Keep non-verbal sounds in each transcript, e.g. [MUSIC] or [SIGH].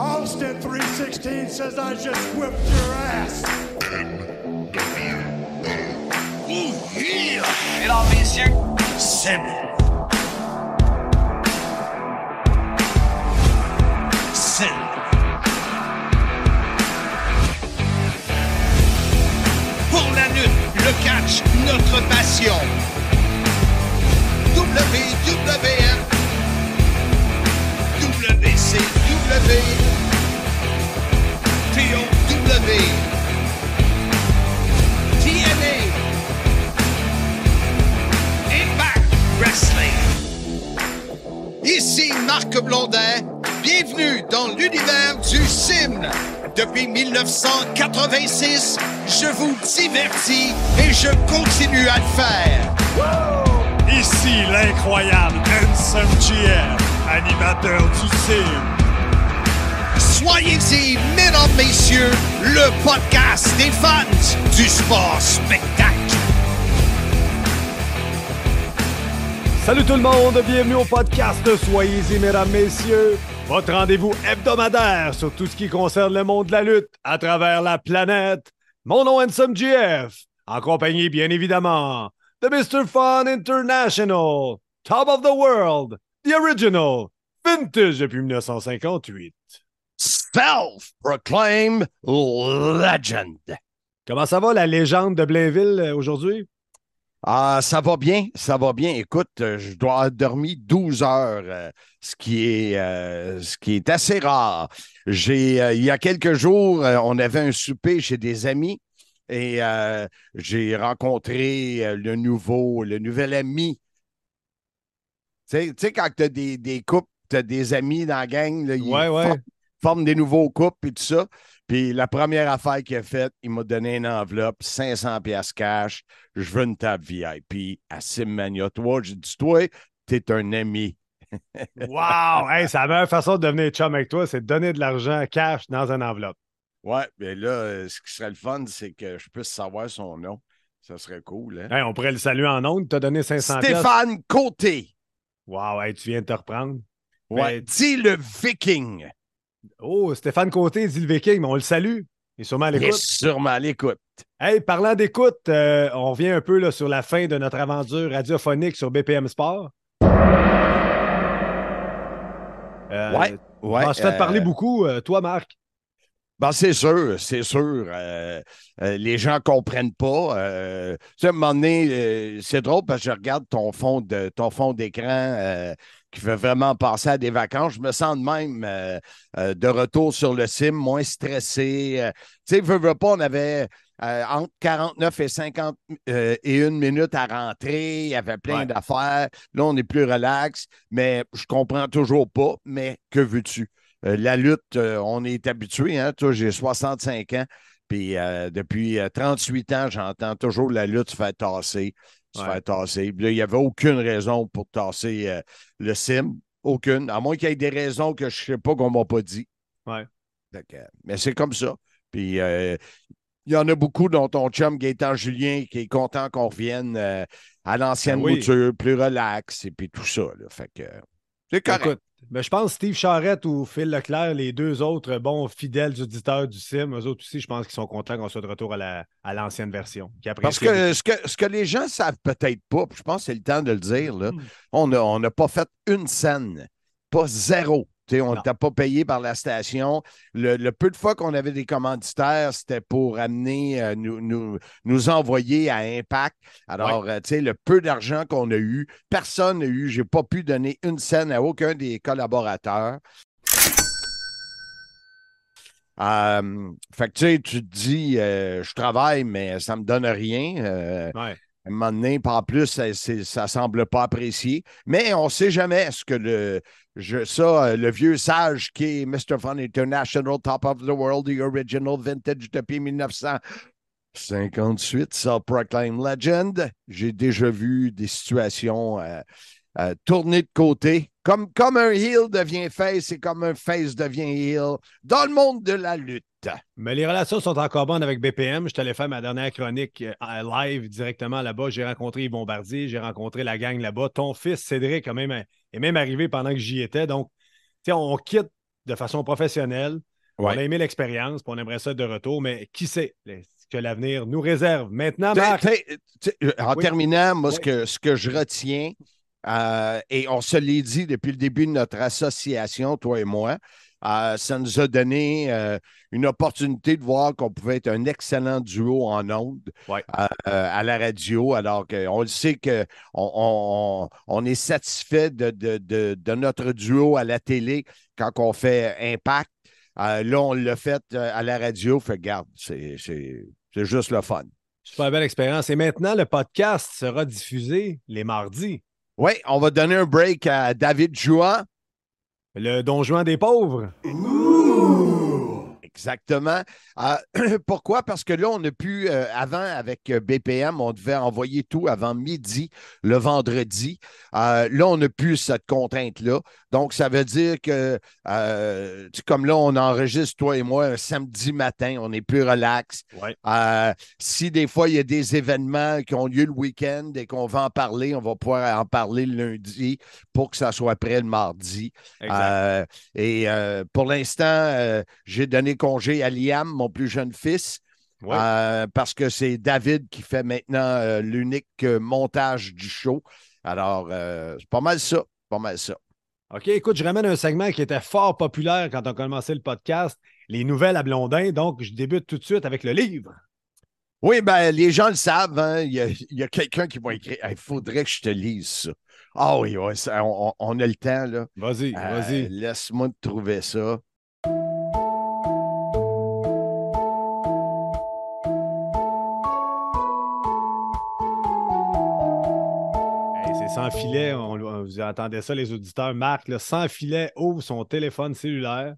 Austin 316 says I just whipped your ass. Mesdames, messieurs, Sim. Sim. Pour la lutte, le catch, notre passion. WWF, Ici Marc Blondin, bienvenue dans l'univers du sim. Depuis 1986, je vous divertis et je continue à le faire. Ici l'incroyable Handsome GM, animateur du CIM. Soyez-y, mesdames, messieurs, le podcast des fans du sport spectacle. Salut tout le monde, bienvenue au podcast Soyez-y, mesdames, messieurs. Votre rendez-vous hebdomadaire sur tout ce qui concerne le monde de la lutte à travers la planète. Mon nom est Handsome GF, en bien évidemment, de Mr. Fun International, Top of the World, The Original, Vintage depuis 1958. Self-proclaimed legend. Comment ça va, la légende de Blainville euh, aujourd'hui? Ah, ça va bien, ça va bien. Écoute, euh, je dois avoir dormi 12 heures, euh, ce, qui est, euh, ce qui est assez rare. J'ai, euh, il y a quelques jours, on avait un souper chez des amis et euh, j'ai rencontré le nouveau, le nouvel ami. Tu sais, quand tu as des, des couples, tu as des amis dans la gang, là, ils Ouais, forment des nouveaux couples et tout ça. Puis la première affaire qu'il a faite, il m'a donné une enveloppe, 500 pièces cash. Je veux une table VIP à Simmania. Toi, j'ai dit, toi, t'es un ami. [LAUGHS] Wow! Hey, c'est la meilleure façon de devenir chum avec toi, c'est de donner de l'argent cash dans une enveloppe. Ouais, mais là, ce qui serait le fun, c'est que je puisse savoir son nom. Ça serait cool, hein? Hey, on pourrait le saluer en ondes. Tu as donné 500 pièces. Stéphane Côté. Wow, hey, tu viens de te reprendre. Ouais, Mais- dis le Viking. Oh, Stéphane Côté dit le Viking, mais on le salue. Il est sûrement à Il est l'écoute. sûrement à l'écoute. Hey, parlant d'écoute, euh, on vient un peu là, sur la fin de notre aventure radiophonique sur BPM Sport. Euh, Ouais, ouais. on s'est fait euh, parler beaucoup, euh, toi, Marc. Ben, c'est sûr, c'est sûr. Euh, euh, les gens ne comprennent pas. Euh, tu sais, à un moment donné, euh, c'est drôle parce que je regarde ton fond de ton fond d'écran euh, qui fait vraiment passer à des vacances. Je me sens de même euh, euh, de retour sur le sim, moins stressé. Euh, tu sais, veux, veux pas, on avait entre 49 et 50 euh, et une minute à rentrer. Il y avait plein Ouais. d'affaires. Là, on est plus relax, mais je comprends toujours pas. Mais que veux-tu? La lutte, on est habitué. Hein? Toi, j'ai 65 ans. Puis depuis euh, 38 ans, j'entends toujours la lutte se faire tasser, se Ouais. faire tasser. Puis là, il n'y avait aucune raison pour tasser euh, le sim. Aucune. À moins qu'il y ait des raisons que je ne sais pas qu'on ne m'a pas dit. Ouais. Mais c'est comme ça. Puis euh, il y en a beaucoup, dont ton chum Gaétan Julien, qui est content qu'on revienne euh, à l'ancienne Ben oui. mouture, plus relax, et puis tout ça. là. Fait que c'est correct. Écoute, ben, je pense que Steve Charrette ou Phil Leclerc, les deux autres bons fidèles auditeurs du CIM, eux autres aussi, je pense qu'ils sont contents qu'on soit de retour à la- à l'ancienne version. Parce que ce, que ce que les gens savent peut-être pas, puis je pense que c'est le temps de le dire, là, Hmm. on n'a on n'a pas fait une scène, pas zéro. On Non. n'était pas payé par la station. Le, le peu de fois qu'on avait des commanditaires, c'était pour amener, euh, nous, nous, nous envoyer à Impact. Alors, euh, le peu d'argent qu'on a eu, personne n'a eu. Je n'ai pas pu donner une scène à aucun des collaborateurs. Euh, fait que tu sais, tu te dis, je travaille, mais ça ne me donne rien. Ouais. à un moment donné, en plus, ça, ça semble pas apprécié. Mais on ne sait jamais ce que le, je, ça, euh, le vieux sage qui est Mr. Fun International, Top of the World, The Original Vintage depuis 1958, Self-Proclaimed Legend. J'ai déjà vu des situations euh, euh, tourner de côté. Comme, comme un heel devient face et comme un face devient heel dans le monde de la lutte. Mais les relations sont encore bonnes avec BPM. Je t'allais faire ma dernière chronique euh, live directement là-bas. J'ai rencontré Yves Bombardier, j'ai rencontré la gang là-bas. Ton fils, Cédric, même, est même arrivé pendant que j'y étais. Donc, on quitte de façon professionnelle. On a aimé l'expérience, puis on aimerait ça de retour, mais qui sait ce que l'avenir nous réserve? Maintenant, Marc, en Oui. terminant, moi, ce, Oui. que, ce que je retiens, euh, et on se l'est dit depuis le début de notre association, toi et moi, euh, ça nous a donné euh, une opportunité de voir qu'on pouvait être un excellent duo en ondes Ouais. euh, euh, à la radio, alors qu'on le sait qu'on on, on est satisfait de, de- de- de notre duo à la télé quand on fait Impact. Là, on l'a fait à la radio, fait garde, c'est juste le fun. super belle expérience. Et maintenant, le podcast sera diffusé les mardis. Oui, on va donner un break à David Joua. Le Don Juan des pauvres. Exactement. Euh, [CLEARS THROAT] pourquoi? Parce que là, on a pu, euh, avant, avec euh, BPM, on devait envoyer tout avant midi le vendredi. Euh, là, on n'a plus cette contrainte-là. Donc, ça veut dire que, euh, comme là, on enregistre, toi et moi, un samedi matin, on est plus relax. Ouais. Euh, si des fois, il y a des événements qui ont lieu le week-end et qu'on va en parler, on va pouvoir en parler le lundi pour que ça soit prêt le mardi. Et pour l'instant, j'ai donné congé à Liam, mon plus jeune fils, Ouais. euh, parce que c'est David qui fait maintenant euh, l'unique euh, montage du show. Alors, c'est pas mal ça. Pas mal ça. OK, écoute, je ramène un segment qui était fort populaire quand on commençait le podcast, les nouvelles à Blondin. Donc, je débute tout de suite avec le livre. Oui, ben, les gens le savent. hein. Il y a, quelqu'un qui m'a écrit Il faudrait que je te lise ça. Ah oui, ouais, ça, on, on- on a le temps, là. Vas-y, Euh, vas-y. Laisse-moi te trouver ça. Sans filet. On, on- vous entendez ça, les auditeurs. Marc, là, sans filet, ouvre son téléphone cellulaire.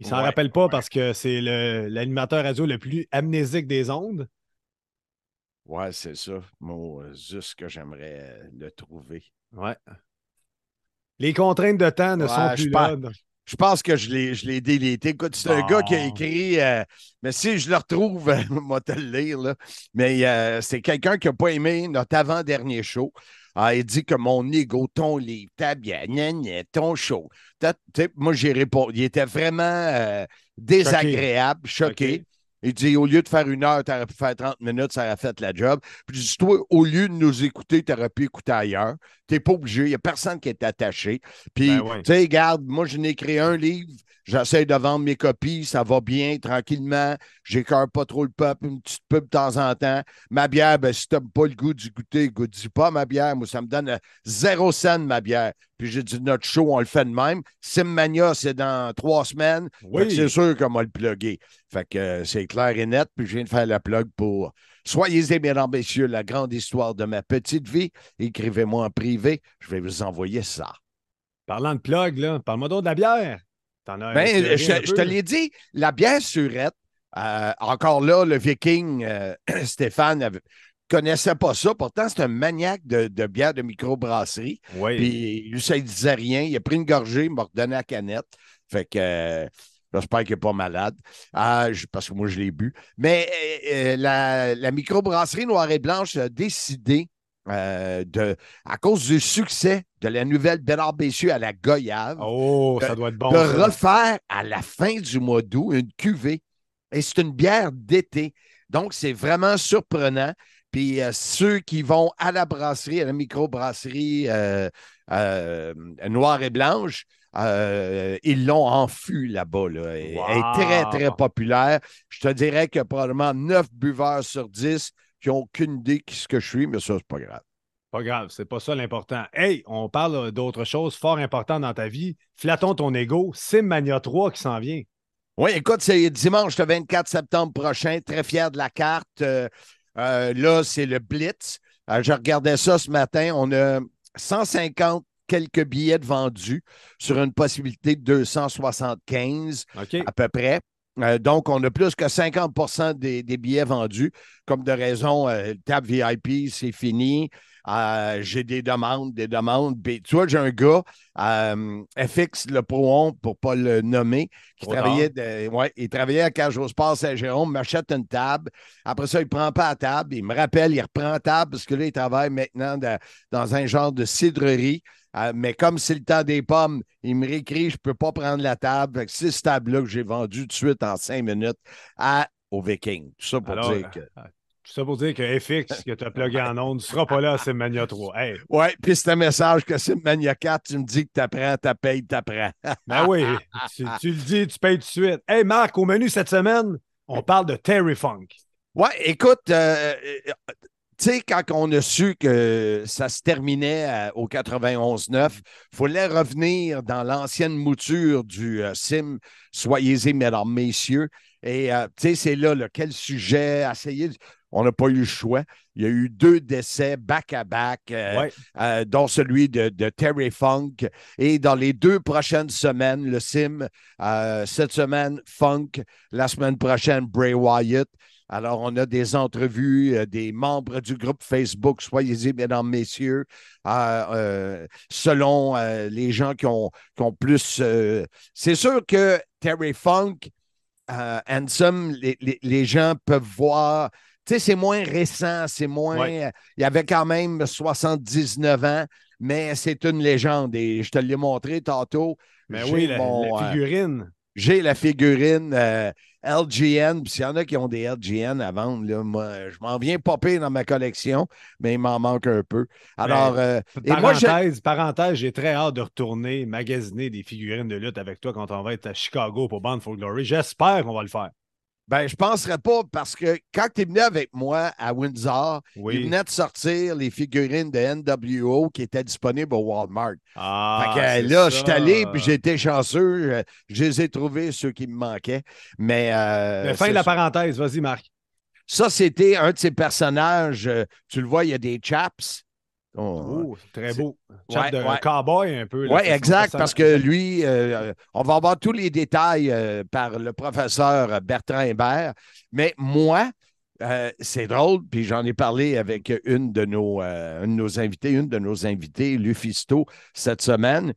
Il s'en Ouais, rappelle pas ouais. parce que c'est l'animateur radio le plus amnésique des ondes. Ouais, c'est ça. Moi, euh, juste que j'aimerais le trouver. Ouais. Les contraintes de temps ne Ouais, sont plus là. Je pense que je l'ai, je l'ai délité. Écoute, c'est un gars qui a écrit, euh, mais si je le retrouve, [LAUGHS] moi te le lire, là. mais euh, c'est quelqu'un qui n'a pas aimé notre avant-dernier show. Ah, il dit que mon ego, ton livre, ta bien, gna, gna, ton show. Ta- tu sais, moi, j'ai répondu. Il était vraiment euh, désagréable, choqué. Il dit au lieu de faire une heure, tu aurais pu faire 30 minutes, ça aurait fait la job. Puis je dis, toi, au lieu de nous écouter, tu aurais pu écouter ailleurs. Tu n'es pas obligé. Il n'y a personne qui est attaché. Puis, Ben ouais. tu sais, regarde, moi, je n'ai écrit un livre. J'essaie de vendre mes copies. Ça va bien, tranquillement. J'écœure pas trop le peuple. Une petite pub de temps en temps. Ma bière, ben, si tu n'as pas le goût du goûter, goûte pas ma bière. Moi, ça me donne euh, zéro cent ma bière. Puis j'ai dit, notre show, on le fait de même. Simmania, c'est dans trois semaines. Oui. C'est sûr qu'on va le plugger. Fait que euh, c'est clair et net. Puis je viens de faire la plug pour Soyez-y, mesdames, messieurs, la grande histoire de ma petite vie. Écrivez-moi en privé. Je vais vous envoyer ça. Parlant de plug, là, parle-moi de la bière. T'en as Ben, je, te l'ai dit, la bière surette, euh, encore là, le viking euh, [CLEARS THROAT] Stéphane ne connaissait pas ça. Pourtant, c'est un maniaque de, de bière de microbrasserie. Oui. Puis lui, ça ne disait rien. Il a pris une gorgée, il m'a redonné la canette. Fait que euh, j'espère qu'il n'est pas malade. Ah, je- parce que moi, je l'ai bu. Mais la, la microbrasserie Noire et Blanche a décidé, euh, de, à cause du succès de la nouvelle Bernard Bessieux à la Goyave, Oh, ça doit être bon. de ça. refaire à la fin du mois d'août une cuvée. Et c'est une bière d'été. Donc, c'est vraiment surprenant. Puis euh, ceux qui vont à la brasserie, à la microbrasserie euh, euh, noire et blanche, euh, ils l'ont en fût là-bas. Là. Elle Wow. est très, très populaire. Je te dirais que probablement 9 buveurs sur 10 qui n'ont aucune idée de ce que je suis, mais ça, c'est pas grave. Pas grave, c'est pas ça l'important. Hey, on parle d'autre chose fort important dans ta vie. Flattons ton ego. Simmania 3 qui s'en vient. Oui, écoute, c'est dimanche le 24 septembre prochain. Très fier de la carte. Euh, euh, là, c'est le Blitz. Euh, je regardais ça ce matin. On a 150 quelques billets de vendus sur une possibilité de 275 OK? à peu près. Euh, donc, on a plus que 50 des, des billets vendus. Comme de raison, euh, le tab VIP, c'est fini. Euh, j'ai des demandes, des demandes. Puis, tu vois, j'ai un gars, euh, FX Le Proon, pour ne pas le nommer, qui Trop travaillait, de- ouais, il travaillait à Cage au Sport Saint-Jérôme, m'achète une table. Après ça, il ne prend pas la table. Il me rappelle, il reprend la table parce que là, il travaille maintenant de- dans un genre de cidrerie. Euh, mais comme c'est le temps des pommes, il me réécrit, je ne peux pas prendre la table. C'est cette table-là que j'ai vendue tout de suite en cinq minutes à, au Viking. Tout ça pour Alors, dire que. Euh, tout ça pour dire que FX, [LAUGHS] que tu as plugué en ondes, ne sera pas là à Simmania 3. Hey, Ouais, puis c'est un message que c'est Mania 4, tu me dis que t'apprends, t'appayes, t'apprends. [LAUGHS] ben oui, tu, tu le dis, tu payes tout de suite. Hey Marc, au menu cette semaine, on parle de Terry Funk. Ouais, écoute, euh, euh, tu sais, quand on a su que ça se terminait à- au 91-9, il fallait revenir dans l'ancienne mouture du euh, sim Soyez-y, mesdames, messieurs. Et euh, tu sais, c'est là, là, quel sujet, essayer. On n'a pas eu le choix. Il y a eu deux décès back-à-back, euh, Ouais. euh, dont celui de, de Terry Funk. Et dans les deux prochaines semaines, le sim, euh, cette semaine, Funk, la semaine prochaine, Bray Wyatt. Alors, on a des entrevues, des membres du groupe Facebook, soyez-y, mesdames, messieurs, selon les gens qui ont, qui ont plus. C'est sûr que Terry Funk, Handsome, les, les- les gens peuvent voir. Tu sais, c'est moins récent, c'est moins. Ouais. Il y avait quand même 79 ans, mais c'est une légende et je te l'ai montré tantôt. Ben J'ai oui, la, mon, la euh, figurine. j'ai la figurine euh, LGN. Puis s'il y en a qui ont des LGN à vendre, là, moi, je m'en viens popper dans ma collection, mais il m'en manque un peu. Alors, euh, et moi, parenthèse, j'ai très hâte de retourner magasiner des figurines de lutte avec toi quand on va être à Chicago pour Band for Glory. J'espère qu'on va le faire. Ben, je ne penserais pas parce que quand tu es venu avec moi à Windsor, il Oui. venait de sortir les figurines de NWO qui étaient disponibles au Walmart. Ah, Fait que, là, je suis allé, puis été chanceux. Je les ai trouvés, ceux qui me manquaient. Mais. euh, Mais fin de la parenthèse, vas-y, Marc. Ça, c'était un de ses personnages. euh, tu le vois, il y a des chaps. Oh, Oh, très beau. Chat Ouais, de ouais. cowboy un peu. Oui, exact, parce que lui, euh, on va avoir tous les détails euh, par le professeur Bertrand Hébert. Mais moi, euh, c'est drôle, puis j'en ai parlé avec une de nos, une de nos invités, une de nos invités, Lufisto, cette semaine.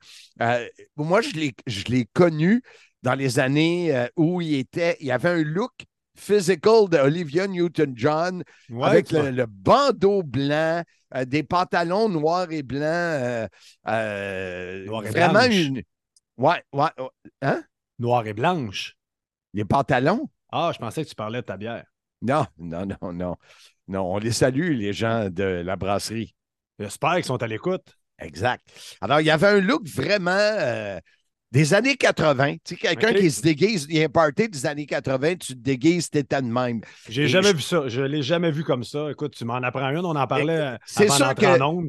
Moi, je l'ai connu dans les années où il était, il avait un look physical d'Olivia Newton-John Ouais, avec le, bandeau blanc, euh, des pantalons noirs et blancs. euh, euh, Noir et vraiment blanche. une. Ouais, ouais. ouais. Hein? Noir et blanche. Les pantalons? Ah, je pensais que tu parlais de ta bière. Non, non, non, non. Non, on les salue, les gens de la brasserie. J'espère qu'ils sont à l'écoute. Exact. Alors, il y avait un look vraiment des années 80. Tu sais, quelqu'un qui se déguise, il y a un party des années 80, tu te déguises, t'es de même. J'ai jamais je- vu ça. Je l'ai jamais vu comme ça. Écoute, tu m'en apprends une. On en parlait c'est sûr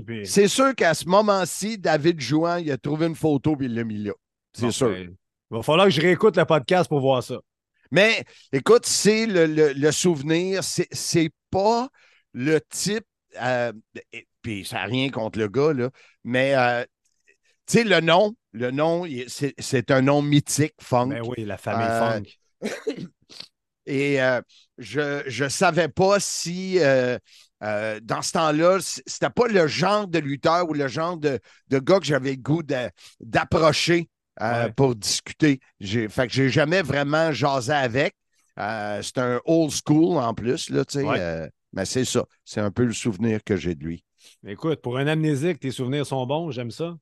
puis- C'est sûr qu'à ce moment-ci, David Jouan, il a trouvé une photo et il l'a mis là. C'est sûr. ben, Il va falloir que je réécoute le podcast pour voir ça. Mais écoute, c'est le, le- le souvenir, c'est c'est pas le type. euh, puis ça n'a rien contre le gars, là, mais euh, tu sais, le nom, le nom, c'est un nom mythique, funk. Ben oui, la famille Euh, Funk. [LAUGHS] Et euh, je ne savais pas si euh, dans ce temps-là, c'était pas le genre de lutteur ou le genre de, de gars que j'avais le goût d'approcher Ouais. pour discuter. J'ai, fait que j'ai jamais vraiment jasé avec. C'est un old school en plus, là, tu sais. Ouais. mais c'est ça. C'est un peu le souvenir que j'ai de lui. Écoute, pour un amnésique, tes souvenirs sont bons. J'aime ça.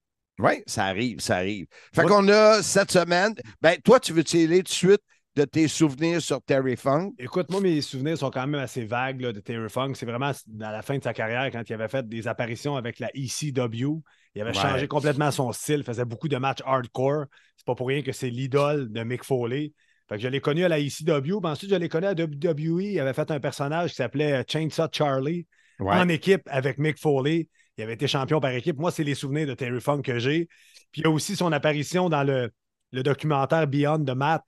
Oui, ça arrive, ça arrive. Fait qu'on a cette semaine. Ben, toi, tu veux-tu aller tout de suite de tes souvenirs sur Terry Funk? Écoute, moi, mes souvenirs sont quand même assez vagues là, de Terry Funk. C'est vraiment à la fin de sa carrière, quand il avait fait des apparitions avec la ECW. Il avait Ouais. changé complètement son style, faisait beaucoup de matchs hardcore. C'est pas pour rien que c'est l'idole de Mick Foley. Fait que je l'ai connu à la ECW. Puis ensuite, je l'ai connu à WWE. Il avait fait un personnage qui s'appelait Chainsaw Charlie en équipe avec Mick Foley. Il avait été champion par équipe. Moi, c'est les souvenirs de Terry Funk que j'ai. Puis il y a aussi son apparition dans le, le documentaire Beyond the Mat.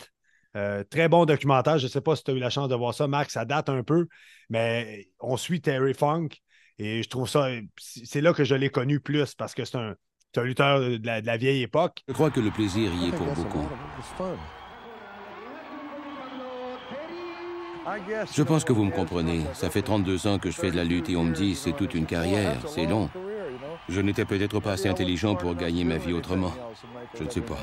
Euh, très bon documentaire. Je ne sais pas si tu as eu la chance de voir ça, Marc. Ça date un peu, mais on suit Terry Funk et je trouve ça. C'est là que je l'ai connu plus parce que c'est un, c'est un lutteur de la, de la vieille époque. Je crois que le plaisir y est pour beaucoup. Je pense que vous me comprenez. Ça fait 32 ans que je fais de la lutte et on me dit c'est toute une carrière, c'est long. Je n'étais peut-être pas assez intelligent pour gagner ma vie autrement. Je ne sais pas.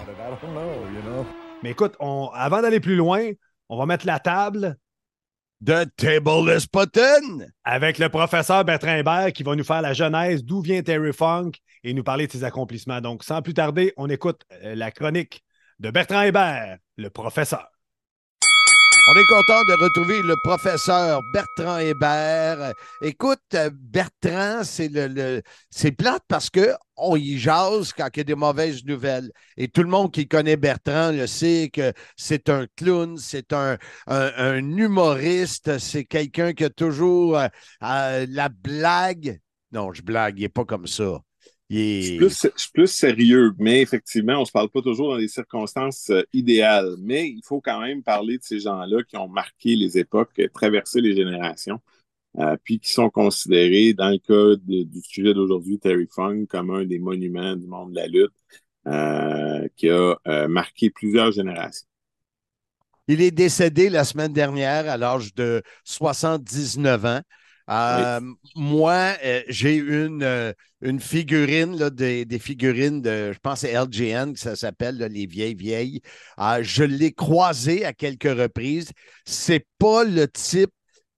Mais écoute, avant d'aller plus loin, on va mettre la table. The table is button! Avec le professeur Bertrand Hébert qui va nous faire la genèse d'où vient Terry Funk et nous parler de ses accomplissements. Donc, sans plus tarder, on écoute euh, la chronique de Bertrand Hébert, le professeur. On est content de retrouver le professeur Bertrand Hébert. Écoute, Bertrand, c'est le, c'est plate parce que on y jase quand il y a des mauvaises nouvelles. Et tout le monde qui connaît Bertrand le sait que c'est un clown, c'est un, humoriste, c'est quelqu'un qui a toujours euh, euh, la blague. Non, je blague, il n'est pas comme ça. Je, suis plus, sérieux, mais effectivement, on ne se parle pas toujours dans des circonstances euh, idéales. Mais il faut quand même parler de ces gens-là qui ont marqué les époques, traversé les générations, euh, puis qui sont considérés, dans le cas du sujet d'aujourd'hui, Terry Funk, comme un des monuments du monde de la lutte euh, qui a marqué plusieurs générations. Il est décédé la semaine dernière à l'âge de 79 ans. Euh, moi, euh, j'ai une, euh, une figurine, là, des, figurines de, je pense c'est LGN, que ça s'appelle, les vieilles vieilles. je l'ai croisé à quelques reprises. C'est pas le type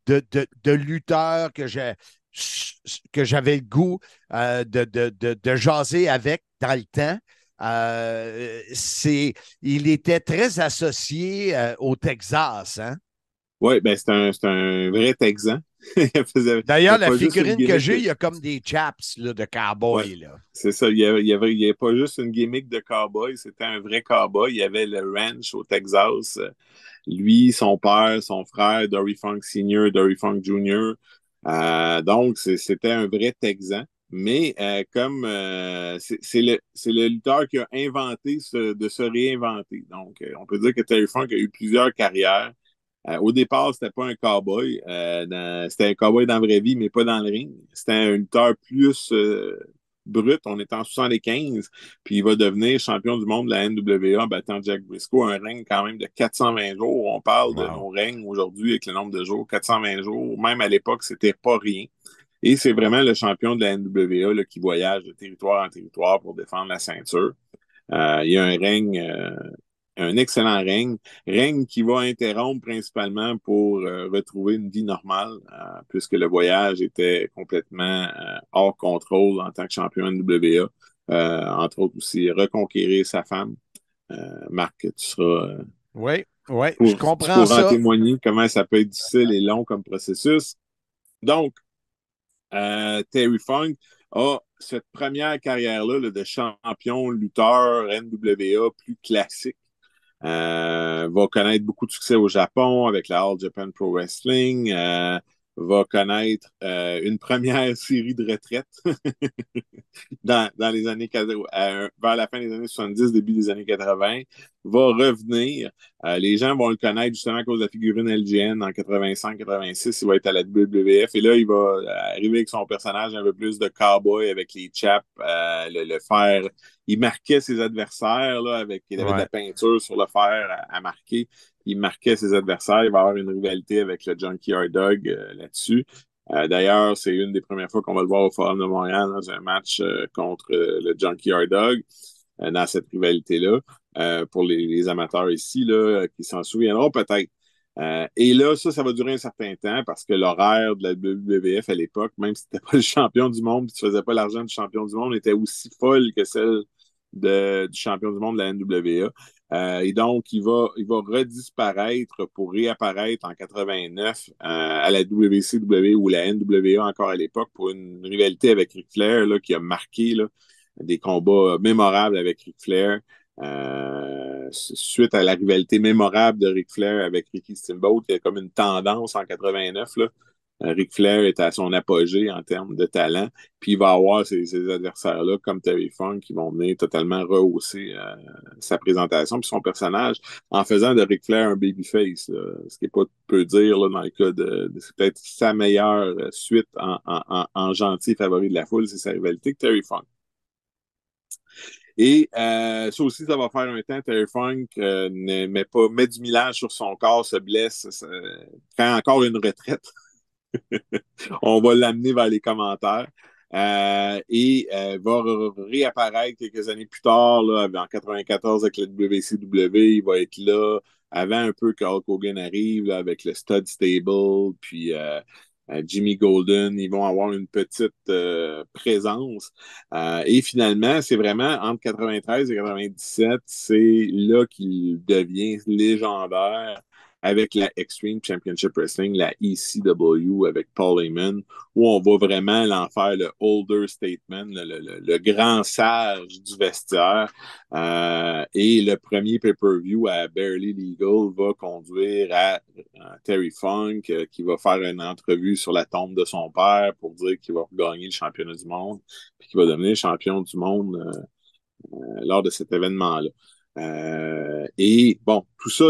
de, de, lutteur que j'ai que j'avais le goût de, de, jaser avec dans le temps. c'est, il était très associé au Texas. Hein? Oui, ben c'est un, un, vrai Texan. [LAUGHS] D'ailleurs, la figurine que j'ai, il y a comme des chaps là, de cowboy. c'est ça. Il n'y avait, avait, avait, pas juste une gimmick de cowboy, c'était un vrai cowboy. Il y avait le ranch au Texas. Lui, son père, son frère, Dory Funk Sr., Dory Funk Jr. Euh, donc, c'était un vrai Texan. Mais euh, comme euh, c'est le, le, lutteur qui a inventé de se réinventer. Donc, on peut dire que Terry Funk a eu plusieurs carrières. Euh, au départ, c'était pas un cowboy. Euh, c'était un cowboy dans la vraie vie, mais pas dans le ring. C'était un lutteur plus euh, brut. On est en 75, puis il va devenir champion du monde de la NWA en battant Jack Briscoe. Un règne quand même de 420 jours. On parle de nos règnes aujourd'hui avec le nombre de jours. 420 jours. Même à l'époque, c'était pas rien. Et c'est vraiment le champion de la NWA qui voyage de territoire en territoire pour défendre la ceinture. il y a un règne un excellent règne, règne qui va interrompre principalement pour euh, retrouver une vie normale, euh, puisque le voyage était complètement euh, hors contrôle en tant que champion NWA. entre autres aussi, reconquérir sa femme. Marc, tu seras. oui, oui, je comprends ça. Pour témoigner comment ça peut être difficile et long comme processus. Donc, Terry Funk a cette première carrière-là de champion lutteur NWA plus classique va connaître beaucoup de succès au Japon avec la All Japan Pro Wrestling. Va connaître euh, une première [LAUGHS] série de retraite [LAUGHS] dans, dans, les années euh, vers la fin des années 70, début des années 80, va revenir. Euh, les gens vont le connaître justement à cause de la figurine LGN en 85-86. Il va être à la WWF et là, il va arriver avec son personnage un peu plus de cowboy avec les chaps, le, le, fer. Il marquait ses adversaires là, avec il avait de la peinture sur le fer à, à marquer il marquait ses adversaires. Il va avoir une rivalité avec le Junkyard Dog euh, là-dessus. Euh, d'ailleurs, c'est une des premières fois qu'on va le voir au Forum de Montréal dans un match euh, contre le Junkyard Dog dans cette rivalité-là. pour les, amateurs ici, là, qui s'en souviendront peut-être. et là, ça, ça va durer un certain temps parce que l'horaire de la WWF à l'époque, même si tu n'étais pas le champion du monde tu ne faisais pas l'argent du champion du monde, était aussi folle que celle du champion du monde de la NWA. Euh, et donc, il va, il va redisparaître pour réapparaître en 89 euh, à la WCW ou la NWA encore à l'époque pour une rivalité avec Ric Flair là, qui a marqué là, des combats mémorables avec Ric Flair. Euh, suite à la rivalité mémorable de Ric Flair avec Ricky Steamboat, il y a comme une tendance en 89 là, Ric Flair est à son apogée en termes de talent. Puis il va avoir ces, adversaires-là, comme Terry Funk, qui vont venir totalement rehausser euh, sa présentation puis son personnage en faisant de Ric Flair un babyface. Ce qui n'est pas peu dire là, dans le cas de, c'est peut-être sa meilleure suite en, en, en, gentil favori de la foule, c'est sa rivalité avec Terry Funk. Et euh, ça aussi, ça va faire un temps. Terry Funk euh, ne met pas, met du millage sur son corps, se blesse, prend encore une retraite. On va l'amener vers les commentaires. Euh, et euh, va réapparaître quelques années plus tard, là, en 94 avec le WCW. Il va être là avant un peu que Hulk Hogan arrive avec le Stud Stable, puis euh, Jimmy Golden, ils vont avoir une petite présence. Et finalement, c'est vraiment entre 93 et 97, c'est là qu'il devient légendaire avec la Extreme Championship Wrestling, la ECW avec Paul Heyman, où on va vraiment l'en faire le older statement, le, grand sage du vestiaire. Euh, et le premier pay-per-view à Barely Legal va conduire à, Terry Funk, euh, qui va faire une entrevue sur la tombe de son père pour dire qu'il va gagner le championnat du monde, puis qu'il va devenir champion du monde euh, lors de cet événement-là. et bon, tout ça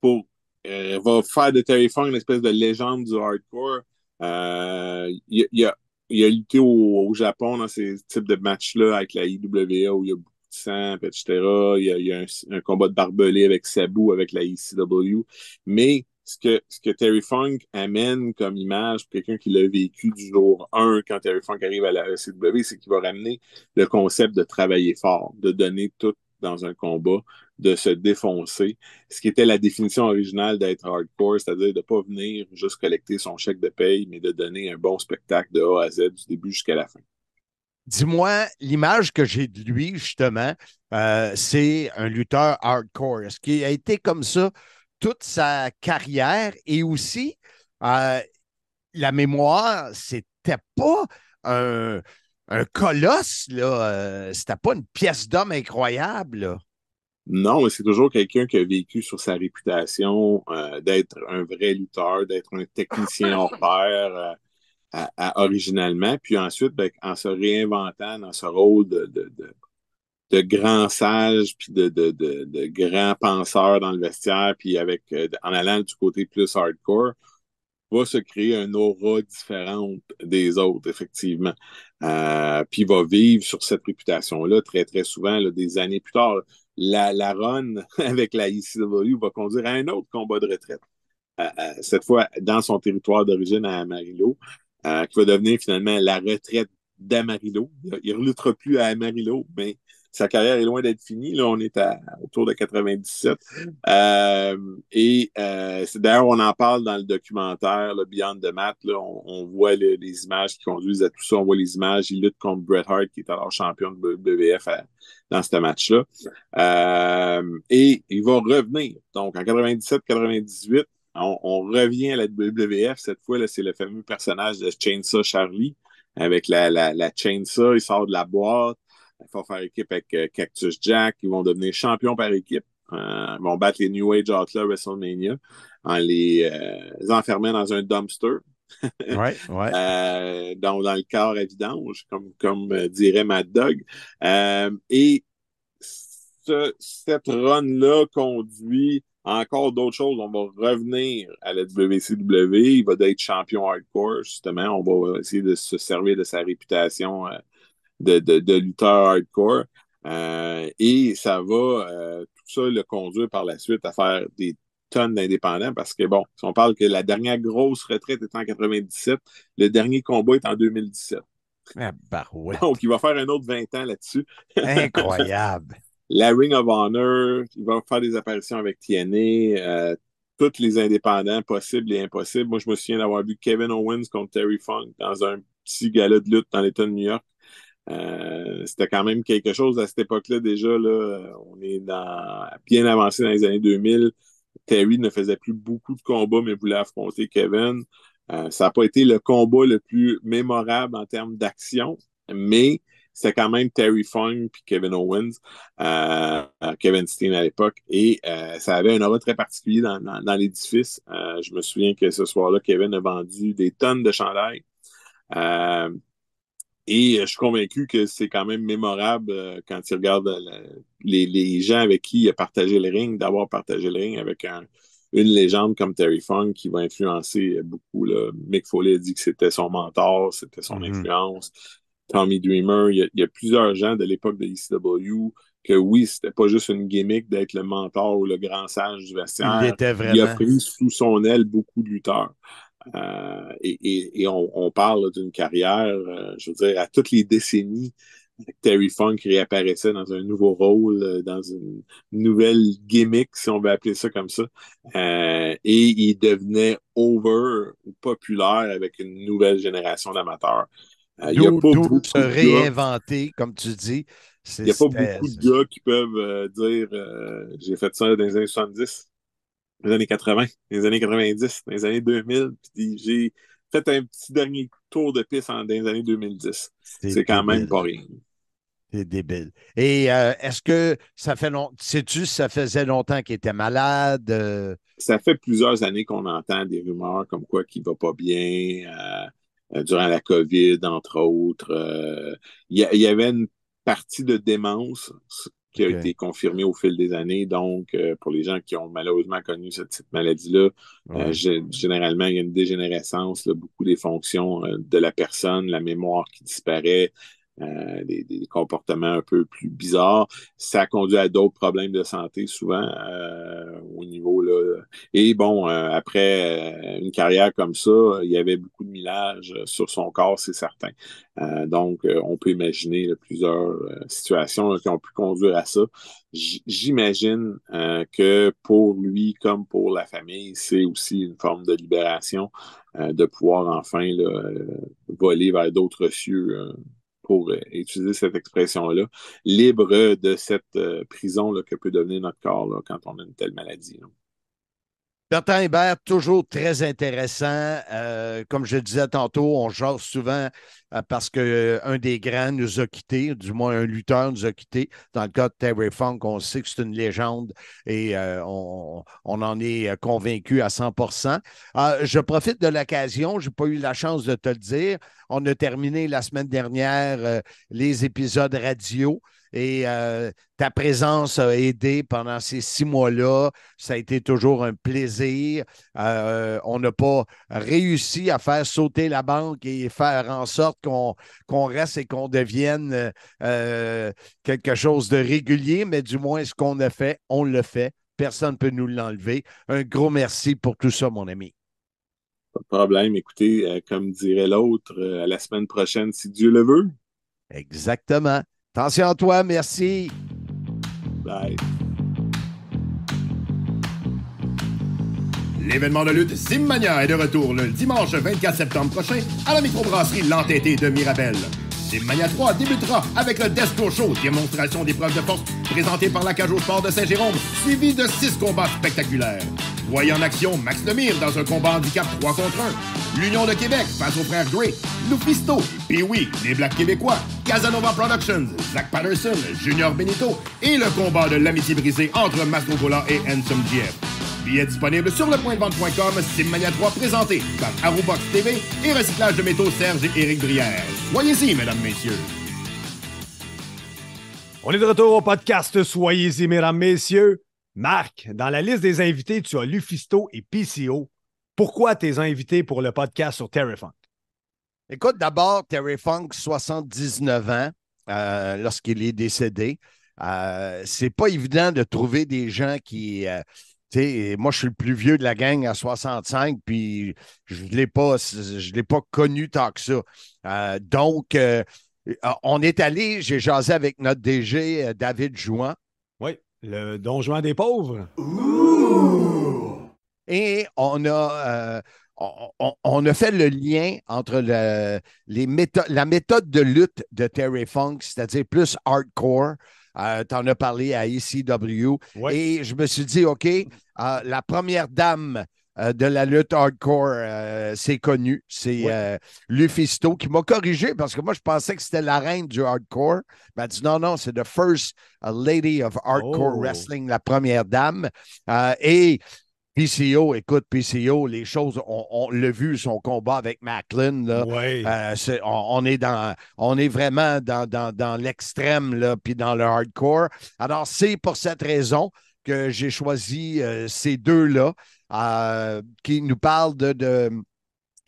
pour euh, va faire de Terry Funk une espèce de légende du hardcore. Euh, il, a, il, a, lutté au, au, Japon dans ces types de matchs-là avec la IWA où il y a beaucoup de sang, etc. Il y a, il y a un, combat de barbelé avec Sabu, avec la ECW. Mais ce que, ce que Terry Funk amène comme image quelqu'un qui l'a vécu du jour 1 quand Terry Funk arrive à la ECW, c'est qu'il va ramener le concept de travailler fort, de donner tout dans un combat, de se défoncer, ce qui était la définition originale d'être hardcore, c'est-à-dire de ne pas venir juste collecter son chèque de paye, mais de donner un bon spectacle de A à Z du début jusqu'à la fin. Dis-moi, l'image que j'ai de lui, justement, euh, c'est un lutteur hardcore. Est-ce qu'il a été comme ça toute sa carrière? Et aussi euh, la mémoire, c'était pas un, colosse, là. Euh, c'était pas une pièce d'homme incroyable. Non, mais c'est toujours quelqu'un qui a vécu sur sa réputation euh, d'être un vrai lutteur, d'être un technicien [LAUGHS] hors pair euh, originalement. Puis ensuite, ben, en se réinventant dans ce rôle de, de, de, de grand sage, puis de, grand penseur dans le vestiaire, puis avec euh, en allant du côté plus hardcore, va se créer un aura différente des autres, effectivement. Puis va vivre sur cette réputation-là très, très souvent, là, des années plus tard la, la run [LAUGHS] avec la ECW va conduire à un autre combat de retraite. Euh, euh, cette fois dans son territoire d'origine à Amarillo, euh, qui va devenir finalement la retraite d'Amarillo. Il ne reluttera plus à Amarillo, mais sa carrière est loin d'être finie. Là, on est à, autour de 97. Euh, et euh, d'ailleurs, on en parle dans le documentaire le Beyond the Mat. Là, on, voit les images qui conduisent à tout ça. On voit les images. Il lutte contre Bret Hart, qui est alors champion de WWF dans ce match-là. Euh, et il va revenir. Donc, en 97-98, on, on, revient à la WWF. Cette fois, c'est le fameux personnage de Chainsaw Charlie avec la, la, la Chainsaw. Il sort de la boîte. Il faut faire équipe avec euh, Cactus Jack. Ils vont devenir champions par équipe. Euh, ils vont battre les New Age Outlaws WrestleMania en les euh, enfermant dans un dumpster. ouais, ouais. [LAUGHS] euh, dans, dans, le corps à vidange, comme, comme dirait Mad Dog. et ce, cette run-là conduit encore d'autres choses. On va revenir à la WCW. Il va être champion hardcore, justement. On va essayer de se servir de sa réputation de, de, de lutteur hardcore. Euh, et ça va euh, tout ça le conduire par la suite à faire des tonnes d'indépendants parce que, bon, si on parle que la dernière grosse retraite est en 97, le dernier combat est en 2017. Ah, Donc, il va faire un autre 20 ans là-dessus. Incroyable. [LAUGHS] la Ring of Honor, il va faire des apparitions avec TNA, euh, tous les indépendants possibles et impossibles. Moi, je me souviens d'avoir vu Kevin Owens contre Terry Funk dans un petit gala de lutte dans l'État de New York. Euh, c'était quand même quelque chose à cette époque-là déjà. Là, on est bien avancé dans les années 2000. Terry ne faisait plus beaucoup de combats, mais voulait affronter Kevin. Euh, ça n'a pas été le combat le plus mémorable en termes d'action, mais c'était quand même Terry Funk puis Kevin Owens, euh, Kevin Steen à l'époque, et ça avait un aura très particulier dans, l'édifice. Je me souviens que ce soir-là, Kevin a vendu des tonnes de chandails. Et euh, je suis convaincu que c'est quand même mémorable euh, quand tu regardes euh, les, les, gens avec qui il a partagé le ring, d'avoir partagé le ring avec un, une légende comme Terry Funk qui va influencer beaucoup. Là. Mick Foley a dit que c'était son mentor, c'était son mm-hmm. influence. Tommy Dreamer. Il y, a, plusieurs gens de l'époque de ECW que oui, c'était pas juste une gimmick d'être le mentor ou le grand sage du vestiaire. Il était vraiment. Il a pris sous son aile beaucoup de lutteurs. Euh, et, on, parle d'une carrière, euh, je veux dire, à toutes les décennies, Terry Funk réapparaissait dans un nouveau rôle, euh, dans une nouvelle gimmick, si on veut appeler ça comme ça. et il devenait over, populaire avec une nouvelle génération d'amateurs. il n'y a pas beaucoup se réinventer, comme tu dis. Il n'y a pas beaucoup de gars qui peuvent dire j'ai fait ça dans les années 70 les années 80, les années 90, les années 2000. Puis j'ai fait un petit dernier tour de piste en, dans les années 2010. C'est quand même pas rien. C'est débile. Et euh, est-ce que ça fait longtemps, sais-tu ça faisait longtemps qu'il était malade? Euh? Ça fait plusieurs années qu'on entend des rumeurs comme quoi qu'il va pas bien euh, durant la COVID, entre autres. Il y, y, avait une partie de démence, qui a été confirmé au fil des années. Donc, euh, pour les gens qui ont malheureusement connu cette, maladie-là, euh, généralement, il y a une dégénérescence, beaucoup des fonctions euh, de la personne, la mémoire qui disparaît, euh, des, comportements un peu plus bizarres. Ça conduit à d'autres problèmes de santé souvent euh, au niveau là. Et bon, euh, après une carrière comme ça, il y avait beaucoup de millage sur son corps, c'est certain. donc, on peut imaginer plusieurs situations qui ont pu conduire à ça. J'imagine que pour lui, comme pour la famille, c'est aussi une forme de libération de pouvoir enfin voler vers d'autres cieux pour euh, utiliser cette expression-là, libre de cette euh, prison là, que peut devenir notre corps quand on a une telle maladie. Bertrand Hébert, toujours très intéressant. Euh, comme je disais tantôt, on jase souvent euh, parce qu'un euh, des grands nous a quittés, du moins un lutteur nous a quittés. Dans le cas de Terry Funk, on sait que c'est une légende et on, en est convaincu à 100% Je profite de l'occasion, je n'ai pas eu la chance de te le dire. On a terminé la semaine dernière les épisodes radio. Et euh, ta présence a aidé pendant ces six mois-là. Ça a été toujours un plaisir. Euh, on n'a pas réussi à faire sauter la banque et faire en sorte qu'on reste et qu'on devienne euh, quelque chose de régulier, mais du moins, ce qu'on a fait, on le fait. Personne ne peut nous l'enlever. Un gros merci pour tout ça, mon ami. Pas de problème. Écoutez, comme dirait l'autre, à la semaine prochaine, si Dieu le veut. Exactement. Attention à toi, merci. Bye. L'événement de lutte Simmania est de retour le dimanche 24 septembre prochain à la microbrasserie L'Entêté de Mirabel. Simmania 3 débutera avec le Desco Show, démonstration d'épreuves de force présentée par la Cage au Sport de Saint-Jérôme, suivi de six combats spectaculaires. Voyez en action Max Lemire dans un combat handicap 3 contre 1. L'Union de Québec face aux frères Gray. Lufisto, puis oui, les Blacks québécois. Casanova Productions, Zach Patterson, Junior Benito et le combat de l'amitié brisée entre Masco Gola et Handsome GF. Billets disponibles sur le point de vente.com, Simmania 3 présenté par Arubox TV et Recyclage de métaux Serge et Éric Brière. Soyez-y, mesdames, messieurs. On est de retour au podcast Soyez-y, mesdames, messieurs. Marc, dans la liste des invités, tu as Lufisto et PCO. Pourquoi tes invités pour le podcast sur Terry Funk? Écoute, d'abord, Terry Funk, 79 ans, euh, lorsqu'il est décédé. Euh, c'est pas évident de trouver des gens qui. Euh, sais, moi, je suis le plus vieux de la gang à 65, puis je ne l'ai pas, pas connu tant que ça. Euh, donc, on est allé, j'ai jasé avec notre DG, David Jouan. Oui. Le Don Juan des pauvres. Et on a, euh, on, a fait le lien entre les la méthode de lutte de Terry Funk, c'est-à-dire plus hardcore. Euh, tu en as parlé à ECW. Et je me suis dit, OK, euh, la première dame euh, de la lutte hardcore, euh, c'est connu. C'est Lufisto qui m'a corrigé parce que moi, je pensais que c'était la reine du hardcore. Il m'a dit non, non, c'est the first lady of hardcore oh. wrestling, la première dame. et PCO, écoute, PCO, les choses, on, l'a vu, son combat avec Macklin. Là, on, est dans, on est vraiment dans, dans, dans l'extrême, puis dans le hardcore. Alors, c'est pour cette raison que j'ai choisi ces deux-là. Euh, qui nous parle de,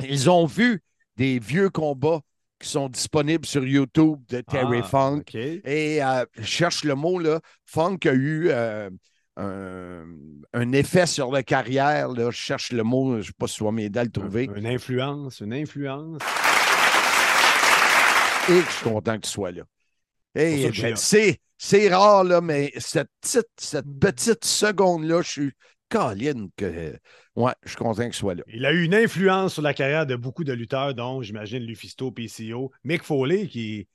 Ils ont vu des vieux combats qui sont disponibles sur YouTube de Terry Ah, Funk. Et euh, je cherche le mot, là. Funk a eu euh, un, un effet sur la carrière. Là. Je cherche le mot, je ne sais pas si je vais m'aider à le trouver. Une influence, une influence. Et je suis content que tu sois là. C'est, rare, là, mais cette petite, cette petite seconde-là, je suis caline que. Ouais, je suis content que tu sois là. Il a eu une influence sur la carrière de beaucoup de lutteurs, dont j'imagine Lufisto, PCO, Mick Foley, qui,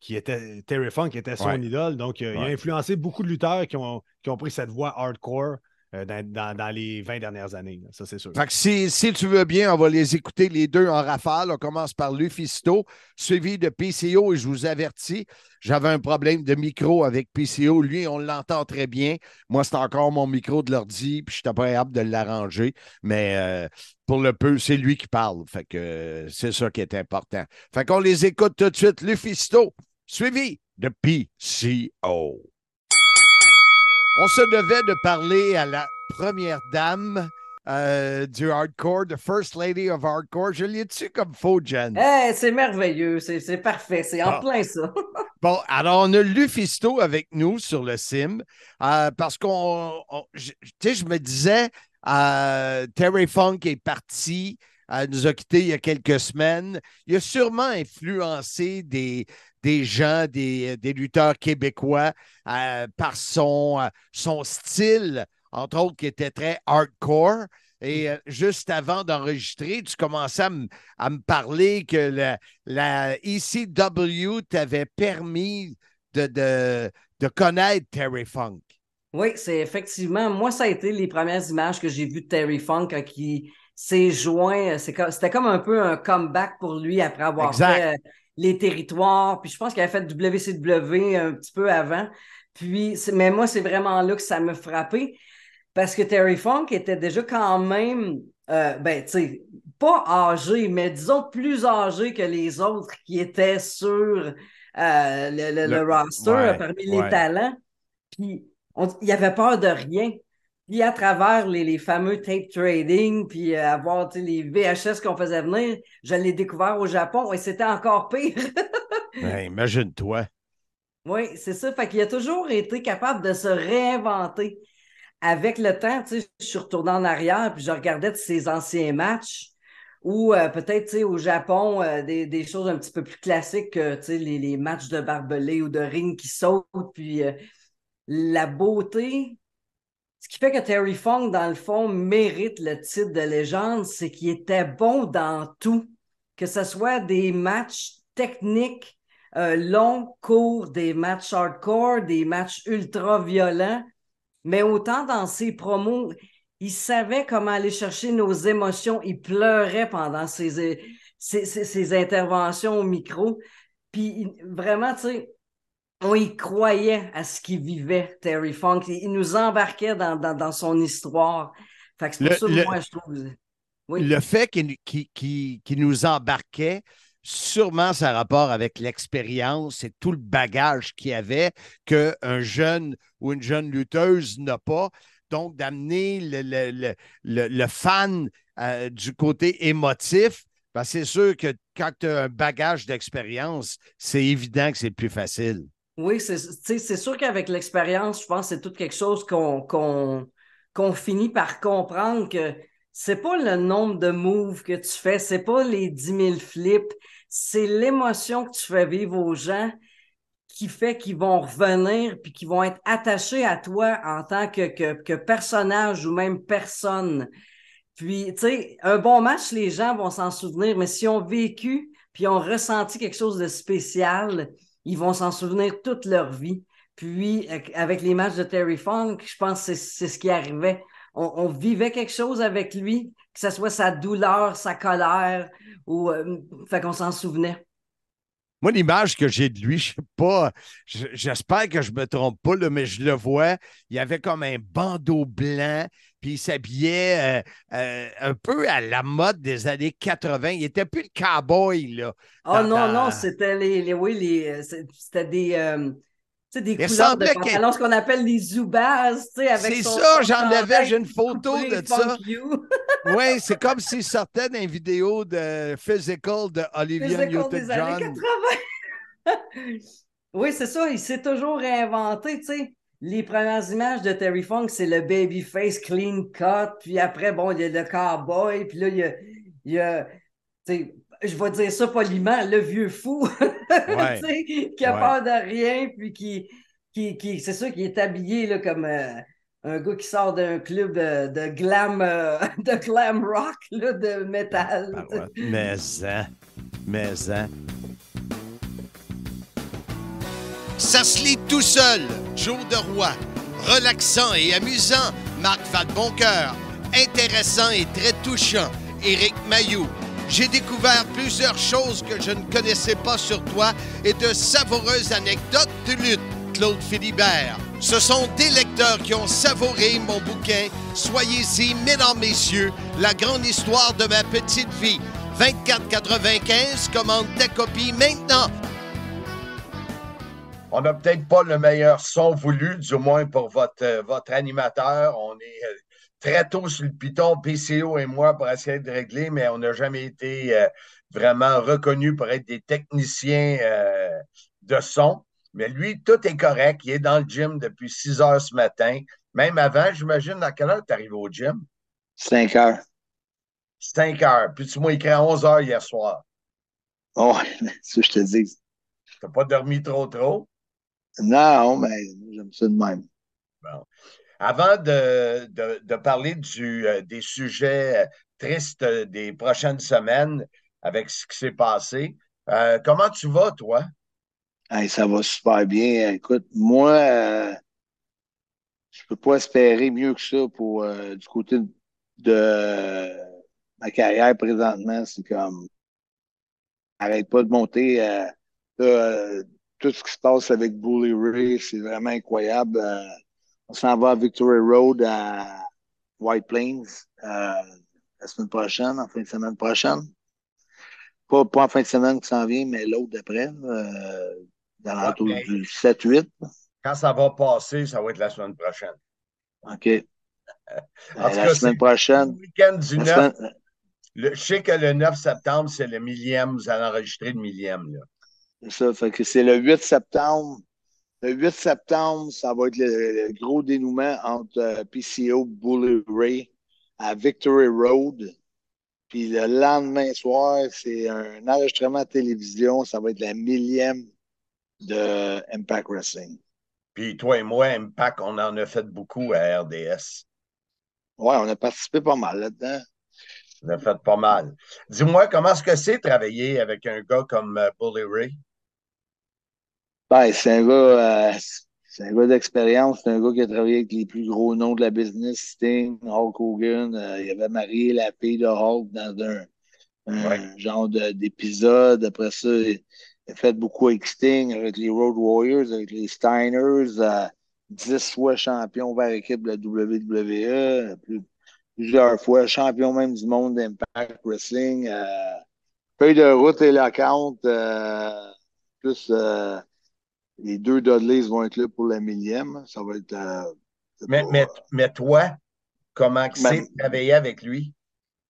qui était Terry Funk, qui était son Ouais. idole. Donc, euh, il a influencé beaucoup de lutteurs qui ont, qui ont pris cette voie hardcore euh, dans, dans- dans les 20 dernières années. là. Ça, c'est sûr. Fait que si, si tu veux bien, on va les écouter les deux en rafale. On commence par Lufisto, suivi de PCO. Et je vous avertis, j'avais un problème de micro avec PCO. Lui, on l'entend très bien. Moi, c'est encore mon micro de l'ordi, puis je n'étais pas capable de l'arranger. Mais euh, pour le peu, c'est lui qui parle. Fait que euh, c'est ça qui est important. Fait qu'on les écoute tout de suite. Lufisto, suivi de PCO. On se devait de parler à la première dame euh, du hardcore, the First Lady of Hardcore. Je l'ai tu comme faux, Jen? Hey, c'est merveilleux, c'est parfait, c'est en Ah. plein ça. [LAUGHS] Bon, alors on a Lufisto avec nous sur le sim euh, parce qu'on, tu sais, je me disais, euh, Terry Funk est parti, euh, nous a quittés il y a quelques semaines. Il a sûrement influencé des, des gens, des, des lutteurs québécois euh, par son, euh, son style, entre autres, qui était très hardcore. Et euh, juste avant d'enregistrer, tu commençais à, me- à me parler que la, la ECW t'avait permis de, de, de connaître Terry Funk. Oui, c'est effectivement, moi, ça a été les premières images que j'ai vues de Terry Funk quand s'est joint. c'est comme- C'était comme un peu un comeback pour lui après avoir Exact. fait euh, les territoires. Puis je pense qu'il avait fait WCW un petit peu avant. Puis, mais moi, c'est vraiment là que ça m'a frappé parce que Terry Funk était déjà quand même, euh, ben, tu sais, pas âgé, mais disons plus âgé que les autres qui étaient sur euh, le, le- le Le- roster ouais, euh, parmi les talents. Puis on- il avait peur de rien. Puis à travers les, les fameux tape trading, puis euh, avoir les VHS qu'on faisait venir, je l'ai découvert au Japon et c'était encore pire. Ouais, [LAUGHS] Imagine-toi. Oui, c'est ça. Fait qu'il a toujours été capable de se réinventer. Avec le temps, tu sais, je suis retourné en arrière, puis je regardais ses anciens matchs, ou euh, peut-être, au Japon, euh, des, des choses un petit peu plus classiques les, les matchs de barbelés ou de ring qui sautent, puis la beauté. Ce qui fait que Terry Funk, dans le fond, mérite le titre de légende, c'est qu'il était bon dans tout. Que ce soit des matchs techniques, euh, longs, courts, des matchs hardcore, des matchs ultra violents, mais autant dans ses promos, il savait comment aller chercher nos émotions. Il pleurait pendant ses, interventions au micro. Puis vraiment, tu sais, on y croyait à ce qu'il vivait, Terry Funk. Il, nous embarquait dans, dans, dans son histoire. Fait que c'est pour Le- ça que le- moi, je trouve. Oui. Le fait qu'il nous embarquait, sûrement ça a rapport avec l'expérience et tout le bagage qu'il y avait qu'un jeune ou une jeune lutteuse n'a pas. Donc, d'amener le, le- le- le- le fan euh, du côté émotif, ben, c'est sûr que quand tu as un bagage d'expérience, c'est évident que c'est plus facile. Oui, c'est sûr qu'avec l'expérience, je pense que c'est tout quelque chose qu'on finit par comprendre que c'est pas le nombre de moves que tu fais, c'est pas les 10 000 flips, c'est l'émotion que tu fais vivre aux gens qui fait qu'ils vont revenir puis qu'ils vont être attachés à toi en tant que, que, que personnage ou même personne. Puis, tu sais, un bon match, les gens vont s'en souvenir, mais si ont vécu puis ont ressenti quelque chose de spécial, ils vont s'en souvenir toute leur vie. Puis, avec- les de Terry Funk, je pense que c'est ce qui arrivait. On, vivait quelque chose avec lui, que ce soit sa douleur, sa colère, ou euh, fait qu'on s'en souvenait. Moi, l'image que j'ai de lui, je sais pas, je- j'espère que je me trompe pas, là, mais je le vois, il avait comme un bandeau blanc, puis il s'habillait euh, euh, un peu à la mode des années 80. Il était plus le cowboy, là. Oh non, dans- non, c'était les, les- oui, les, euh, c'était des, euh, des Il couleurs de pantalons, ce qu'on appelle les Zubaz, tu sais, avec C'est ça, j'en avais, j'ai une photo de ça. Oui, [LAUGHS] c'est [LAUGHS] comme s'il sortait d'une vidéo de Physical de Olivia Physical des Newton-John. années 80. [LAUGHS] oui, c'est ça, il s'est toujours réinventé, tu sais. Les premières images de Terry Funk, c'est le babyface clean cut, puis après, bon, il y a le cowboy, puis là, il y a, il y a tu sais, je vais dire ça poliment, le vieux fou, [LAUGHS] Ouais. tu sais, qui a Ouais. peur de rien, puis qui, qui, qui c'est sûr qu'il est habillé là, comme euh, un gars qui sort d'un club euh, de glam, euh, [LAUGHS] de glam rock, là, de métal. Ah ouais. Mais hein, mais hein. Ça se lit tout seul. Joe de Roy. Relaxant et amusant. Marc Vadeboncoeur. Intéressant et très touchant. Éric Mayou. J'ai découvert plusieurs choses que je ne connaissais pas sur toi et de savoureuses anecdotes de lutte. Claude Philibert. Ce sont des lecteurs qui ont savouré mon bouquin. Soyez-y, mesdames, messieurs, la grande histoire de ma petite vie. 24,95, commande ta copie maintenant. On n'a peut-être pas le meilleur son voulu, du moins pour votre, euh, votre animateur. On est euh, très tôt sur le piton, PCO et moi, pour essayer de régler, mais on n'a jamais été euh, vraiment reconnus pour être des techniciens euh, de son. Mais lui, tout est correct. Il est dans le gym depuis 6 heures ce matin. Même avant, j'imagine, à quelle heure tu arrives au gym? 5 heures. 5 heures. Puis tu m'as écrit à 11 heures hier soir. Oh, [LAUGHS] ça, je te dis. Tu n'as pas dormi trop, trop? Non, mais j'aime ça de même. Avant de, de- de parler du, euh, des sujets euh, tristes euh, des prochaines semaines avec ce qui s'est passé, euh, comment tu vas, toi? Hey, ça va super bien. Écoute, moi, euh, je peux pas espérer mieux que ça pour euh, du côté de ma carrière présentement. C'est comme arrête pas de monter. là, tout ce qui se passe avec Bully Ray, c'est vraiment incroyable. Euh, on s'en va à Victory Road à White Plains euh, la semaine prochaine, en fin de semaine prochaine. Pas, pas en fin de semaine qui s'en vient, mais l'autre d'après, euh, dans l'entour du 7-8. Quand ça va passer, ça va être la semaine prochaine. OK. En tout la cas, semaine prochaine. Le week-end du la 9, semaine- le- je sais que le 9 septembre, c'est le millième, vous allez enregistrer le millième. Là. C'est ça. Fait que c'est le 8 septembre. Le 8 septembre, ça va être le, le gros dénouement entre euh, PCO Bully Ray à Victory Road. Puis le lendemain soir, c'est un enregistrement de télévision. Ça va être la millième de Impact Wrestling. Puis toi et moi, Impact, on en a fait beaucoup à RDS. Ouais, on a participé pas mal là-dedans. On a fait pas mal. Dis-moi, comment est-ce que c'est travailler avec un gars comme euh, Bully Ray? Ben, c'est un gars, euh, c'est un gars d'expérience. C'est un gars qui a travaillé avec les plus gros noms de la business, Sting, Hulk Hogan. Euh, il avait marié la fille de Hulk dans un, un Ouais. genre de- d'épisode. Après ça, il a fait beaucoup avec Sting, avec les Road Warriors, avec les Steiners. euh, dix fois champion vers l'équipe de la WWE. plus- plusieurs fois champion même du monde d'Impact Wrestling. Euh, feuille de route éloquente. Euh, plus... les deux Dudleys vont être là pour la millième. Ça va être. euh, Mais, pas- mais, mais toi, comment Ben- c'est de travailler avec lui?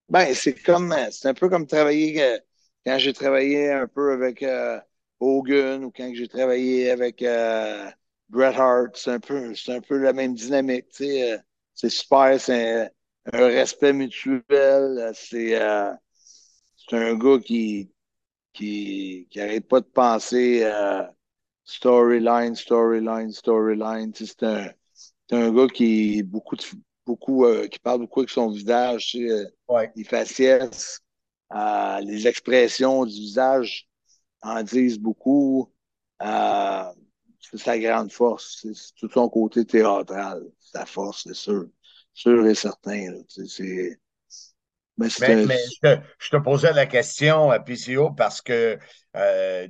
Ben, c'est comme. C'est un peu comme travailler euh, quand j'ai travaillé un peu avec euh, Hogan ou quand j'ai travaillé avec euh, Bret Hart. C'est un peu, c'est un peu la même dynamique. tu sais, euh, c'est super, c'est un, un respect mutuel. euh, C'est euh, c'est un gars qui, qui, qui arrête pas de penser euh, storyline, storyline, storyline. Tu sais, C'est un, gars qui beaucoup de, beaucoup euh, qui parle beaucoup avec son visage, tu sais, euh, Ouais. les faciès, euh, les expressions du visage en disent beaucoup. Euh, c'est sa grande force, c'est tout son côté théâtral, sa force, c'est sûr, sûr et certain. c'est- mais c'est Mais, je, te, je te posais la question à PCO parce que euh,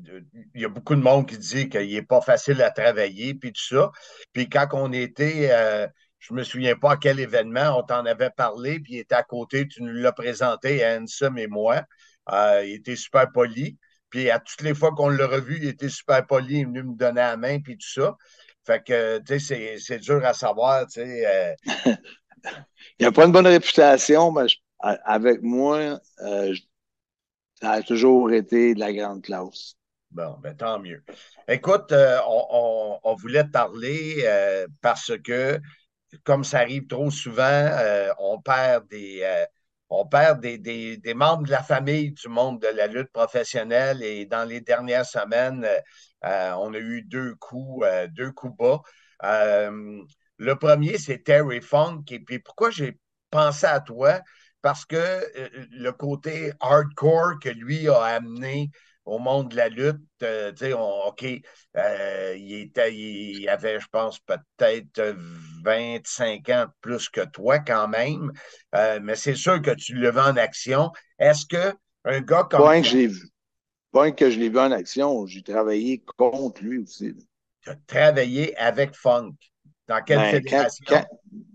il y a beaucoup de monde qui dit qu'il n'est pas facile à travailler, puis tout ça. Puis quand on était, euh, je me souviens pas à quel événement, on t'en avait parlé, puis il était à côté, tu nous l'as présenté, Ansem et moi. Euh, il était super poli. Puis à toutes les fois qu'on l'a revu, il était super poli, il est venu me donner la main, puis tout ça. Fait que, tu sais, c'est dur à savoir, tu sais. Euh. [LAUGHS] il n'a pas une bonne réputation, mais avec moi, euh, ça a toujours été de la grande classe. Bon, ben tant mieux. Écoute, euh, on, voulait te parler parce que, comme ça arrive trop souvent, on perd des on perd des, des, membres de la famille du monde de la lutte professionnelle et dans les dernières semaines, euh, on a eu deux coups, euh, deux coups bas. Euh, le premier, c'est Terry Funk. Et puis pourquoi j'ai pensé à toi? Parce que le côté hardcore que lui a amené au monde de la lutte, euh, tu sais, OK, euh, il, était, il avait, je pense, peut-être 25 ans plus que toi quand même, euh, mais c'est sûr que tu le vu en action. Est-ce que un gars comme. Point que j'ai vu. Point que je l'ai vu en action, j'ai travaillé contre lui aussi. Tu as travaillé avec Funk. Dans quelle ben, fédération?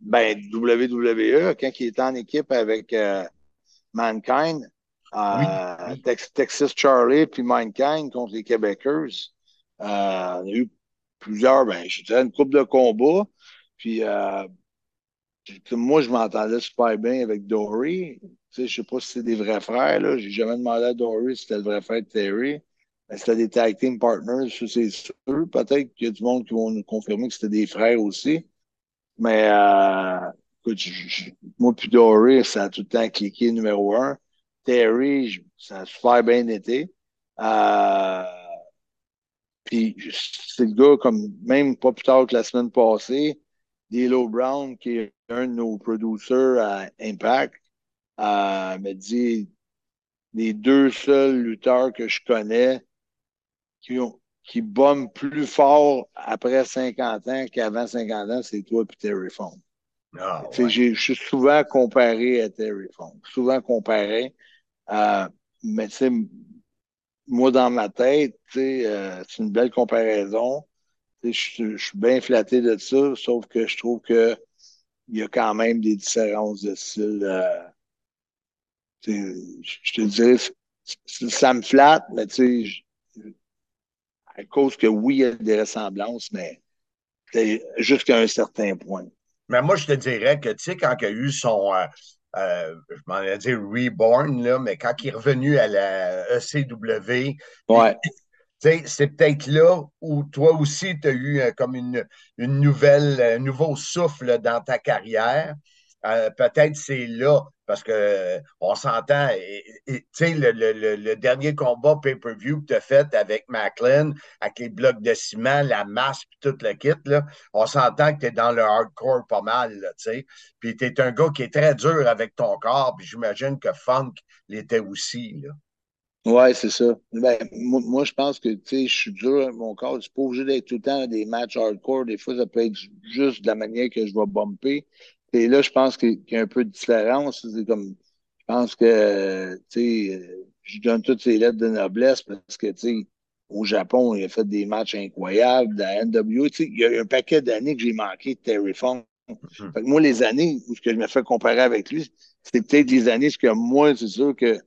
ben, WWE, quand il était en équipe avec Mankind, euh, Texas Charlie puis Mankind contre les Québécois. Euh, on a eu plusieurs, ben, je dirais une coupe de combat. Puis euh, moi, je m'entendais super bien avec Dory. Tu sais, je sais pas si c'est des vrais frères. Là. J'ai jamais demandé à Dory si c'était le vrai frère de Terry. C'était des tag team partners, c'est sûr. Peut-être qu'il y a du monde qui vont nous confirmer que c'était des frères aussi. Mais euh, écoute, moi puis Dory, ça a tout le temps cliqué numéro un. Terry, ça a super bien été. Euh, puis c'est le gars, comme même pas plus tard que la semaine passée, D'Elo Brown, qui est un de nos producers à Impact, euh, m'a dit les deux seuls lutteurs que je connais qui, ont, qui bombent plus fort après 50 ans qu'avant 50 ans, c'est toi et Terry Funk. Ah, je suis souvent comparé à Terry Funk. Souvent comparé. Euh, mais tu sais, moi, dans ma tête, euh, c'est une belle comparaison. Je suis bien flatté de ça, sauf que je trouve que il y a quand même des différences de style. Euh, je te dirais, ça me flatte, mais tu sais, à cause que oui, il y a des ressemblances, mais jusqu'à un certain point. Mais moi, je te dirais que, tu sais, quand il y a eu son, euh, je m'en ai dit reborn, là, mais quand il est revenu à la ECW, ouais. c'est peut-être là où toi aussi, tu as eu euh, comme une, une nouvelle, un nouveau souffle dans ta carrière. Euh, peut-être c'est là, parce que euh, on s'entend, tu sais, le, dernier combat pay-per-view que tu as fait avec Macklin, avec les blocs de ciment, la masse, puis tout le kit, là, on s'entend que tu es dans le hardcore pas mal, tu sais. Puis tu es un gars qui est très dur avec ton corps, puis j'imagine que Funk l'était aussi, là. Ouais, c'est ça. Ben, moi, je pense que, je suis dur avec mon corps. Je suis pas obligé d'être tout le temps des matchs hardcore. Des fois, ça peut être juste de la manière que je vais bumper. Et là, je pense qu'il y a un peu de différence. C'est comme, je pense que, tu sais, je donne toutes ces lettres de noblesse parce que, tu sais, au Japon, il a fait des matchs incroyables. La NWO, tu sais, il y a un paquet d'années que j'ai manqué de Terry Funk. Mm-hmm. moi, les années où je me fais comparer avec lui, c'était peut-être les années que moi, c'est sûr que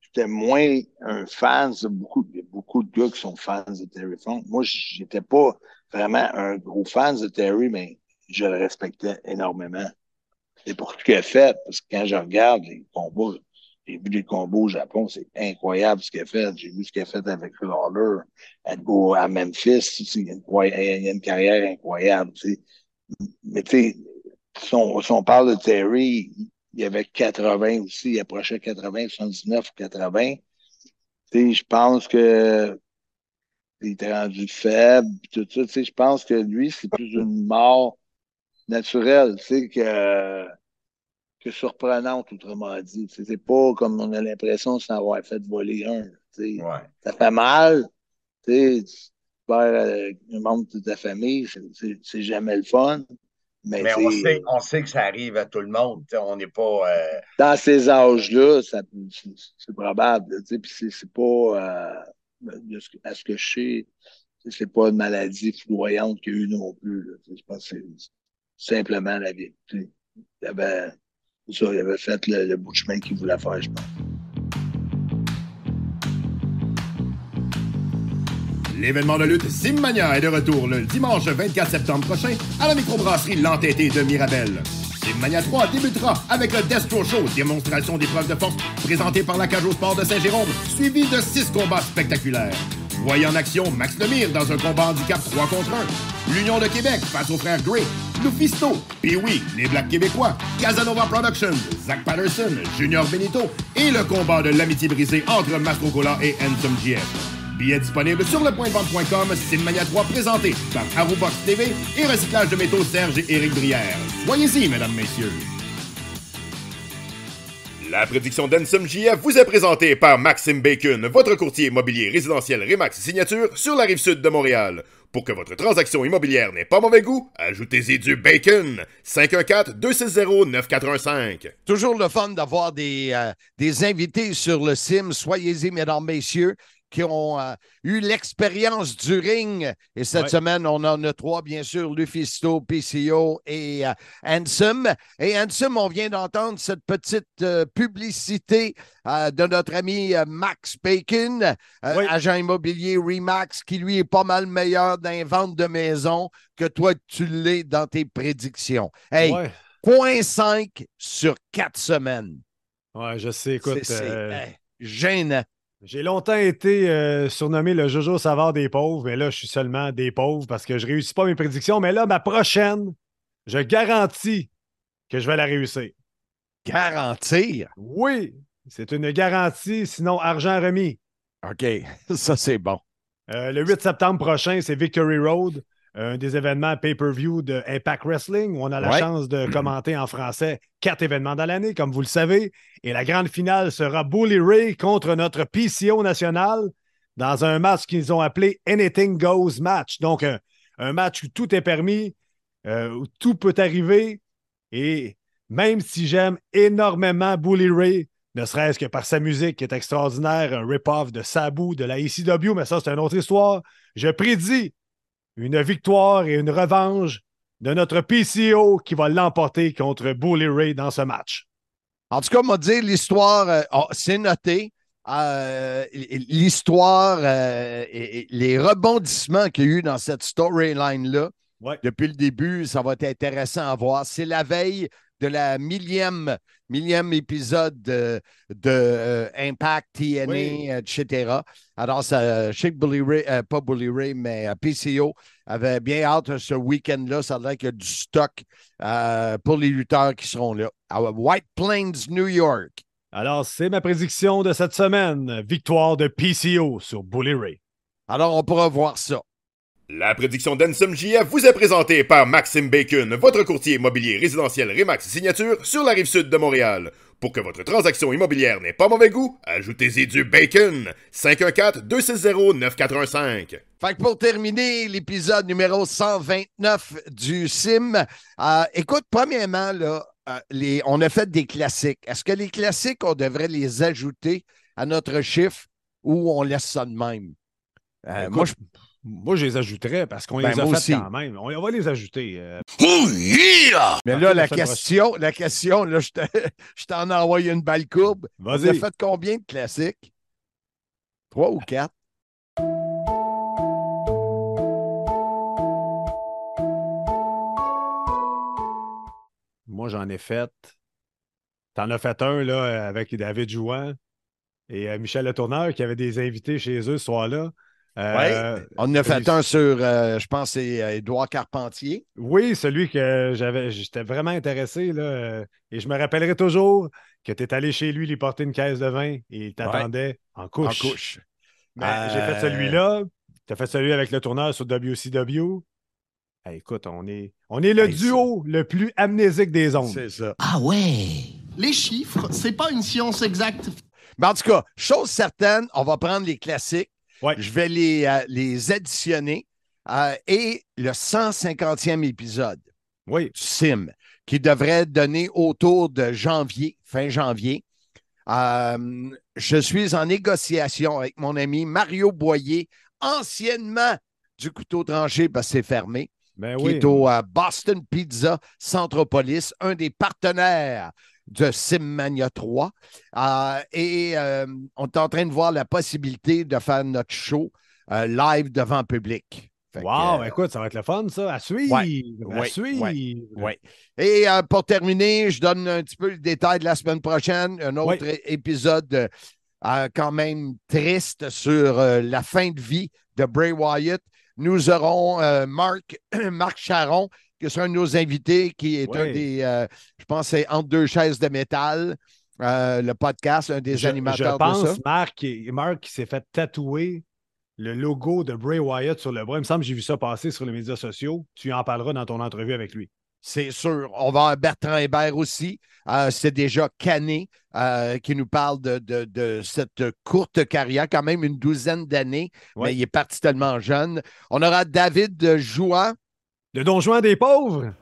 j'étais moins un fan. Beaucoup, il y a beaucoup de gars qui sont fans de Terry Funk. Moi, j'étais pas vraiment un gros fan de Terry, mais je le respectais énormément c'est pour ce qu'il a fait, parce que quand je regarde les combats, j'ai vu les combats au Japon, c'est incroyable ce qu'il a fait. J'ai vu ce qu'il a fait avec Lawler à, à Memphis. Il y, a une, carrière incroyable. Mais tu sais, si on, parle de Terry, il y avait 80 aussi, il approchait 80, 79 ou 80. je pense que il était rendu faible, tout ça. Je pense que lui, c'est plus une mort naturel, tu sais, que, que surprenante, autrement dit. C'est pas comme on a l'impression de s'en avoir fait voler un. Tu sais. Ça fait mal, tu sais, perds un membre de ta famille, c'est jamais le fun. Mais, mais on, sait, on sait que ça arrive à tout le monde. On n'est pas. Euh... Dans ces âges-là, c'est probable. Puis c'est pas. Euh, à ce que je sais, c'est pas une maladie foudroyante qu'il y a eu non plus. Je pense que simplement la vie. Il avait, ça, il avait fait le, bout de chemin qu'il voulait faire, je pense. L'événement de lutte Simmania est de retour le dimanche 24 septembre prochain à la microbrasserie L'Entêté de Mirabel. Simmania 3 débutera avec le Destro Show, démonstration d'épreuves de force présentée par la Cage au Sport de Saint-Jérôme, suivi de six combats spectaculaires. Voyez en action Max Lemire dans un combat handicap 3 contre 1. L'Union de Québec face aux frères Gray. Lufisto, Pee-Wee, les Blacks québécois, Casanova Productions, Zach Patterson, Junior Benito et le combat de l'amitié brisée entre Mastrocola et Handsome GF. Billets disponibles sur le lepointdevente.com, Simmania 3 présenté par Arubox TV et Recyclage de métaux Serge et Éric Brière. Voyez-y, mesdames, messieurs. La prédiction d'Ensum JF vous est présentée par Maxime Bacon, votre courtier immobilier résidentiel Remax Signature sur la rive sud de Montréal. Pour que votre transaction immobilière n'ait pas mauvais goût, ajoutez-y du bacon. 514-260-9415. Toujours le fun d'avoir des, euh, des invités sur le sim. Soyez-y, mesdames, messieurs, qui ont euh, eu l'expérience du ring. Et cette Ouais. semaine, on en a trois, bien sûr, Lufisto, PCO et euh, Handsome. Et Handsome, on vient d'entendre cette petite euh, publicité euh, de notre ami Max Bacon, agent immobilier Remax, qui lui est pas mal meilleur dans les ventes de maison que toi, tu l'es dans tes prédictions. Hey, Ouais. point 5 sur quatre semaines. Ouais, je sais, écoute. C'est- hey, gênant. J'ai longtemps été euh, surnommé le Jojo Savard des pauvres, mais là, je suis seulement des pauvres parce que je réussis pas mes prédictions. Mais là, ma prochaine, je garantis que je vais la réussir. Garantir? Oui, c'est une garantie, sinon argent remis. OK, [LAUGHS] ça c'est bon. Euh, le 8 septembre prochain, c'est Victory Road, un des événements pay-per-view de Impact Wrestling où on a la Ouais. chance de commenter en français quatre événements dans l'année, comme vous le savez. Et la grande finale sera Bully Ray contre notre PCO national dans un match qu'ils ont appelé Anything Goes Match. Donc, un, un match où tout est permis, euh, où tout peut arriver. Et même si j'aime énormément Bully Ray, ne serait-ce que par sa musique qui est extraordinaire, un rip-off de Sabu de la ECW, mais ça, c'est une autre histoire. Je prédis une victoire et une revanche de notre PCO qui va l'emporter contre Bully Ray dans ce match. En tout cas, m'a dire l'histoire, euh, oh, c'est noté. Euh, l'histoire, euh, et, et les rebondissements qu'il y a eu dans cette storyline-là, Ouais. depuis le début, ça va être intéressant à voir. C'est la veille de la millième, millième épisode de, de, euh, Impact, TNA, Oui. etc. Alors, ça, je sais que Bully Ray, euh, pas Bully Ray, mais euh, PCO avait bien hâte ce week-end-là. Ça a l'air qu'il y a du stock pour les lutteurs qui seront là. À White Plains, New York. Alors, c'est ma prédiction de cette semaine. Victoire de PCO sur Bully Ray. Alors, on pourra voir ça. La prédiction d'Ensum JF vous est présentée par Maxime Bacon, votre courtier immobilier résidentiel Remax Signature sur la rive sud de Montréal. Pour que votre transaction immobilière n'ait pas mauvais goût, ajoutez-y du bacon. 514-260-9415. Fait que pour terminer l'épisode numéro 129 du SIM, euh, écoute, premièrement, là, euh, les, on a fait des classiques. Est-ce que les classiques, on devrait les ajouter à notre chiffre ou on laisse ça de même? Euh, Écoute, moi, je moi, je les ajouterais parce qu'on Ben, les a fait aussi. quand même. On, on va les ajouter. euh, Mais Parfait, là, la question, la question, là, je te- [LAUGHS] je t'en ai envoyé une balle courbe. On a Vas-y. fait combien de classiques? Trois ou quatre? Moi, j'en ai fait. T'en as fait un là, avec David Jouan et euh, Michel Le Tourneur qui avait des invités chez eux ce soir-là. Euh, On en a fait un sur, euh, je pense, c'est euh, Édouard Carpentier. Oui, celui que j'avais, j'étais vraiment intéressé. Là, euh, et je me rappellerai toujours que tu es allé chez lui lui porter une caisse de vin et il t'attendait en couche. En couche. Mais Euh, J'ai fait celui-là. Tu as fait celui avec le tourneur sur WCW. Hey, écoute, on est, on est le Hey, duo le plus amnésique des ondes. C'est ça. Ah ouais! Les chiffres, c'est pas une science exacte. Mais en tout cas, chose certaine, on va prendre les classiques. Ouais. Je vais les, euh, les additionner. euh, et le 150e épisode Oui. du SIM, qui devrait donner autour de janvier, fin janvier. Euh, je suis en négociation avec mon ami Mario Boyer, anciennement du couteau tranché parce que c'est fermé, Ben qui oui. est au Boston Pizza Centropolis, un des partenaires de Simmania 3. Euh, et euh, on est en train de voir la possibilité de faire notre show euh, live devant public. Fait Wow, écoute, ça va être le fun, ça. À suivre. Ouais, à ouais, suivre. ouais. Et pour terminer, je donne un petit peu le détail de la semaine prochaine. Un autre épisode quand même triste sur la fin de vie de Bray Wyatt. Nous aurons euh, Marc, [CLEARS THROAT] Marc Charon, qui sera un de nos invités, qui est un des, euh, je pense, c'est Entre deux chaises de métal, euh, le podcast, un des Je, animateurs je pense, de ça. Marc, Marc qui s'est fait tatouer le logo de Bray Wyatt sur le bras. Il me semble que j'ai vu ça passer sur les médias sociaux. Tu en parleras dans ton entrevue avec lui. C'est sûr. On va avoir Bertrand Hébert aussi. Euh, c'est déjà Canet euh, qui nous parle de, de- de cette courte carrière, quand même une douzaine d'années, Ouais. mais il est parti tellement jeune. On aura David Joie, Le Don Juan des pauvres.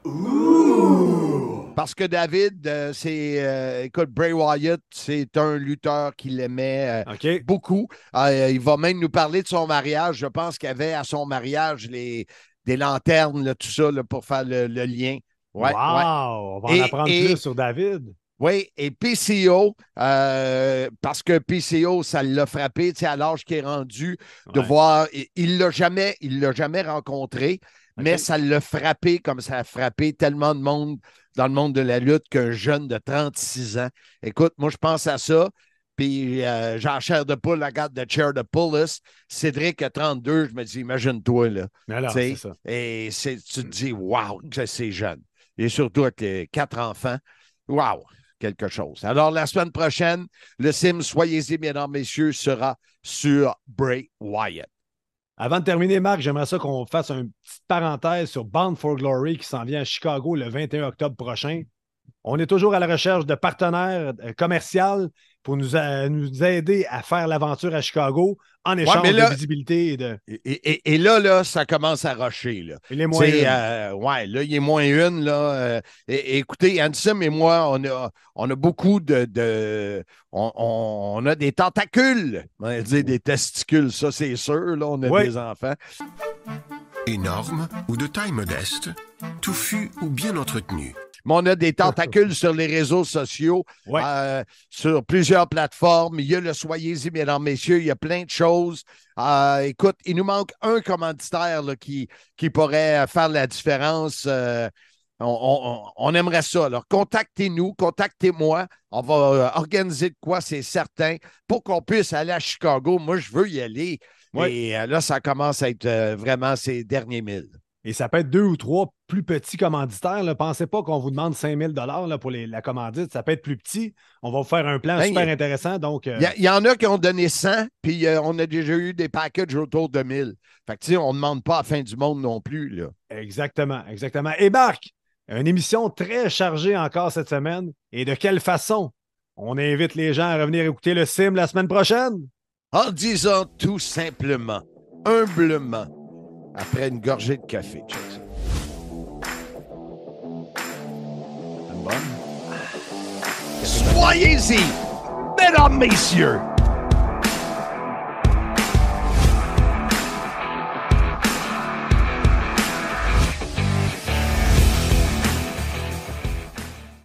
parce que David, euh, c'est, euh, écoute, Bray Wyatt, c'est un lutteur qu'il aimait euh, beaucoup. Euh, il va même nous parler de son mariage. Je pense qu'il y avait à son mariage les, des lanternes, là, tout ça, là, pour faire le, le lien. Ouais, wow! ouais. On va en Et- apprendre et- plus sur David. Oui, et PCO, euh, parce que PCO, ça l'a frappé, tu sais, à l'âge qu'il est rendu, de Ouais. voir, il- il l'a jamais, il l'a jamais rencontré, mais ça l'a frappé comme ça a frappé tellement de monde dans le monde de la lutte qu'un jeune de 36 ans. Écoute, moi, je pense à ça. Puis euh, Jean Cher de Poule, la garde de Chair de Poulis. Cédric a 32, je me dis, imagine-toi, là. Alors, ça. Et c'est- tu te dis, waouh, que c'est jeune. Et surtout avec les quatre enfants. Waouh, quelque chose. Alors, la semaine prochaine, le sim, soyez-y, mesdames, messieurs, sera sur Bray Wyatt. Avant de terminer, Marc, j'aimerais ça qu'on fasse une petite parenthèse sur Bound for Glory qui s'en vient à Chicago le 21 octobre prochain. On est toujours à la recherche de partenaires euh, commerciaux pour nous, a- nous aider à faire l'aventure à Chicago en échange mais là- de visibilité et de Et, et- et là, là, ça commence à rusher. Là. les Tu sais, moyens. euh, ouais, là, il est moins une. Là, euh, et, et écoutez, Ansem et moi, on a, on a beaucoup de. de- on, on- on a des tentacules. On va dire des testicules, ça, c'est sûr. Là, on a Ouais. des enfants. Énorme ou de taille modeste, touffu ou bien entretenu. Mais on a des tentacules sur les réseaux sociaux, Ouais. euh, sur plusieurs plateformes. Il y a le Soyez-y, mesdames, messieurs. Il y a plein de choses. Euh, écoute, il nous manque un commanditaire là, qui, qui pourrait faire la différence. Euh, on, on- on aimerait ça. Alors, contactez-nous, contactez-moi. On va organiser de quoi, c'est certain, pour qu'on puisse aller à Chicago. Moi, je veux y aller. Ouais. Et là, ça commence à être vraiment ces derniers milles. Et ça peut être deux ou trois plus petits commanditaires. Ne pensez pas qu'on vous demande 5000 dollars pour les- la commandite. Ça peut être plus petit. On va vous faire un plan Ben, super intéressant. Donc, euh, Il y, il y en a qui ont donné 100, puis euh, on a déjà eu des packages autour de 1000. Fait que, tu sais, on ne demande pas à la fin du monde non plus, là. Exactement, exactement. Et Marc, une émission très chargée encore cette semaine. Et de quelle façon? On invite les gens à revenir écouter le sim la semaine prochaine. En disant tout simplement, humblement, après une gorgée de café. Ça. Une bonne? Soyez-y, mesdames, messieurs,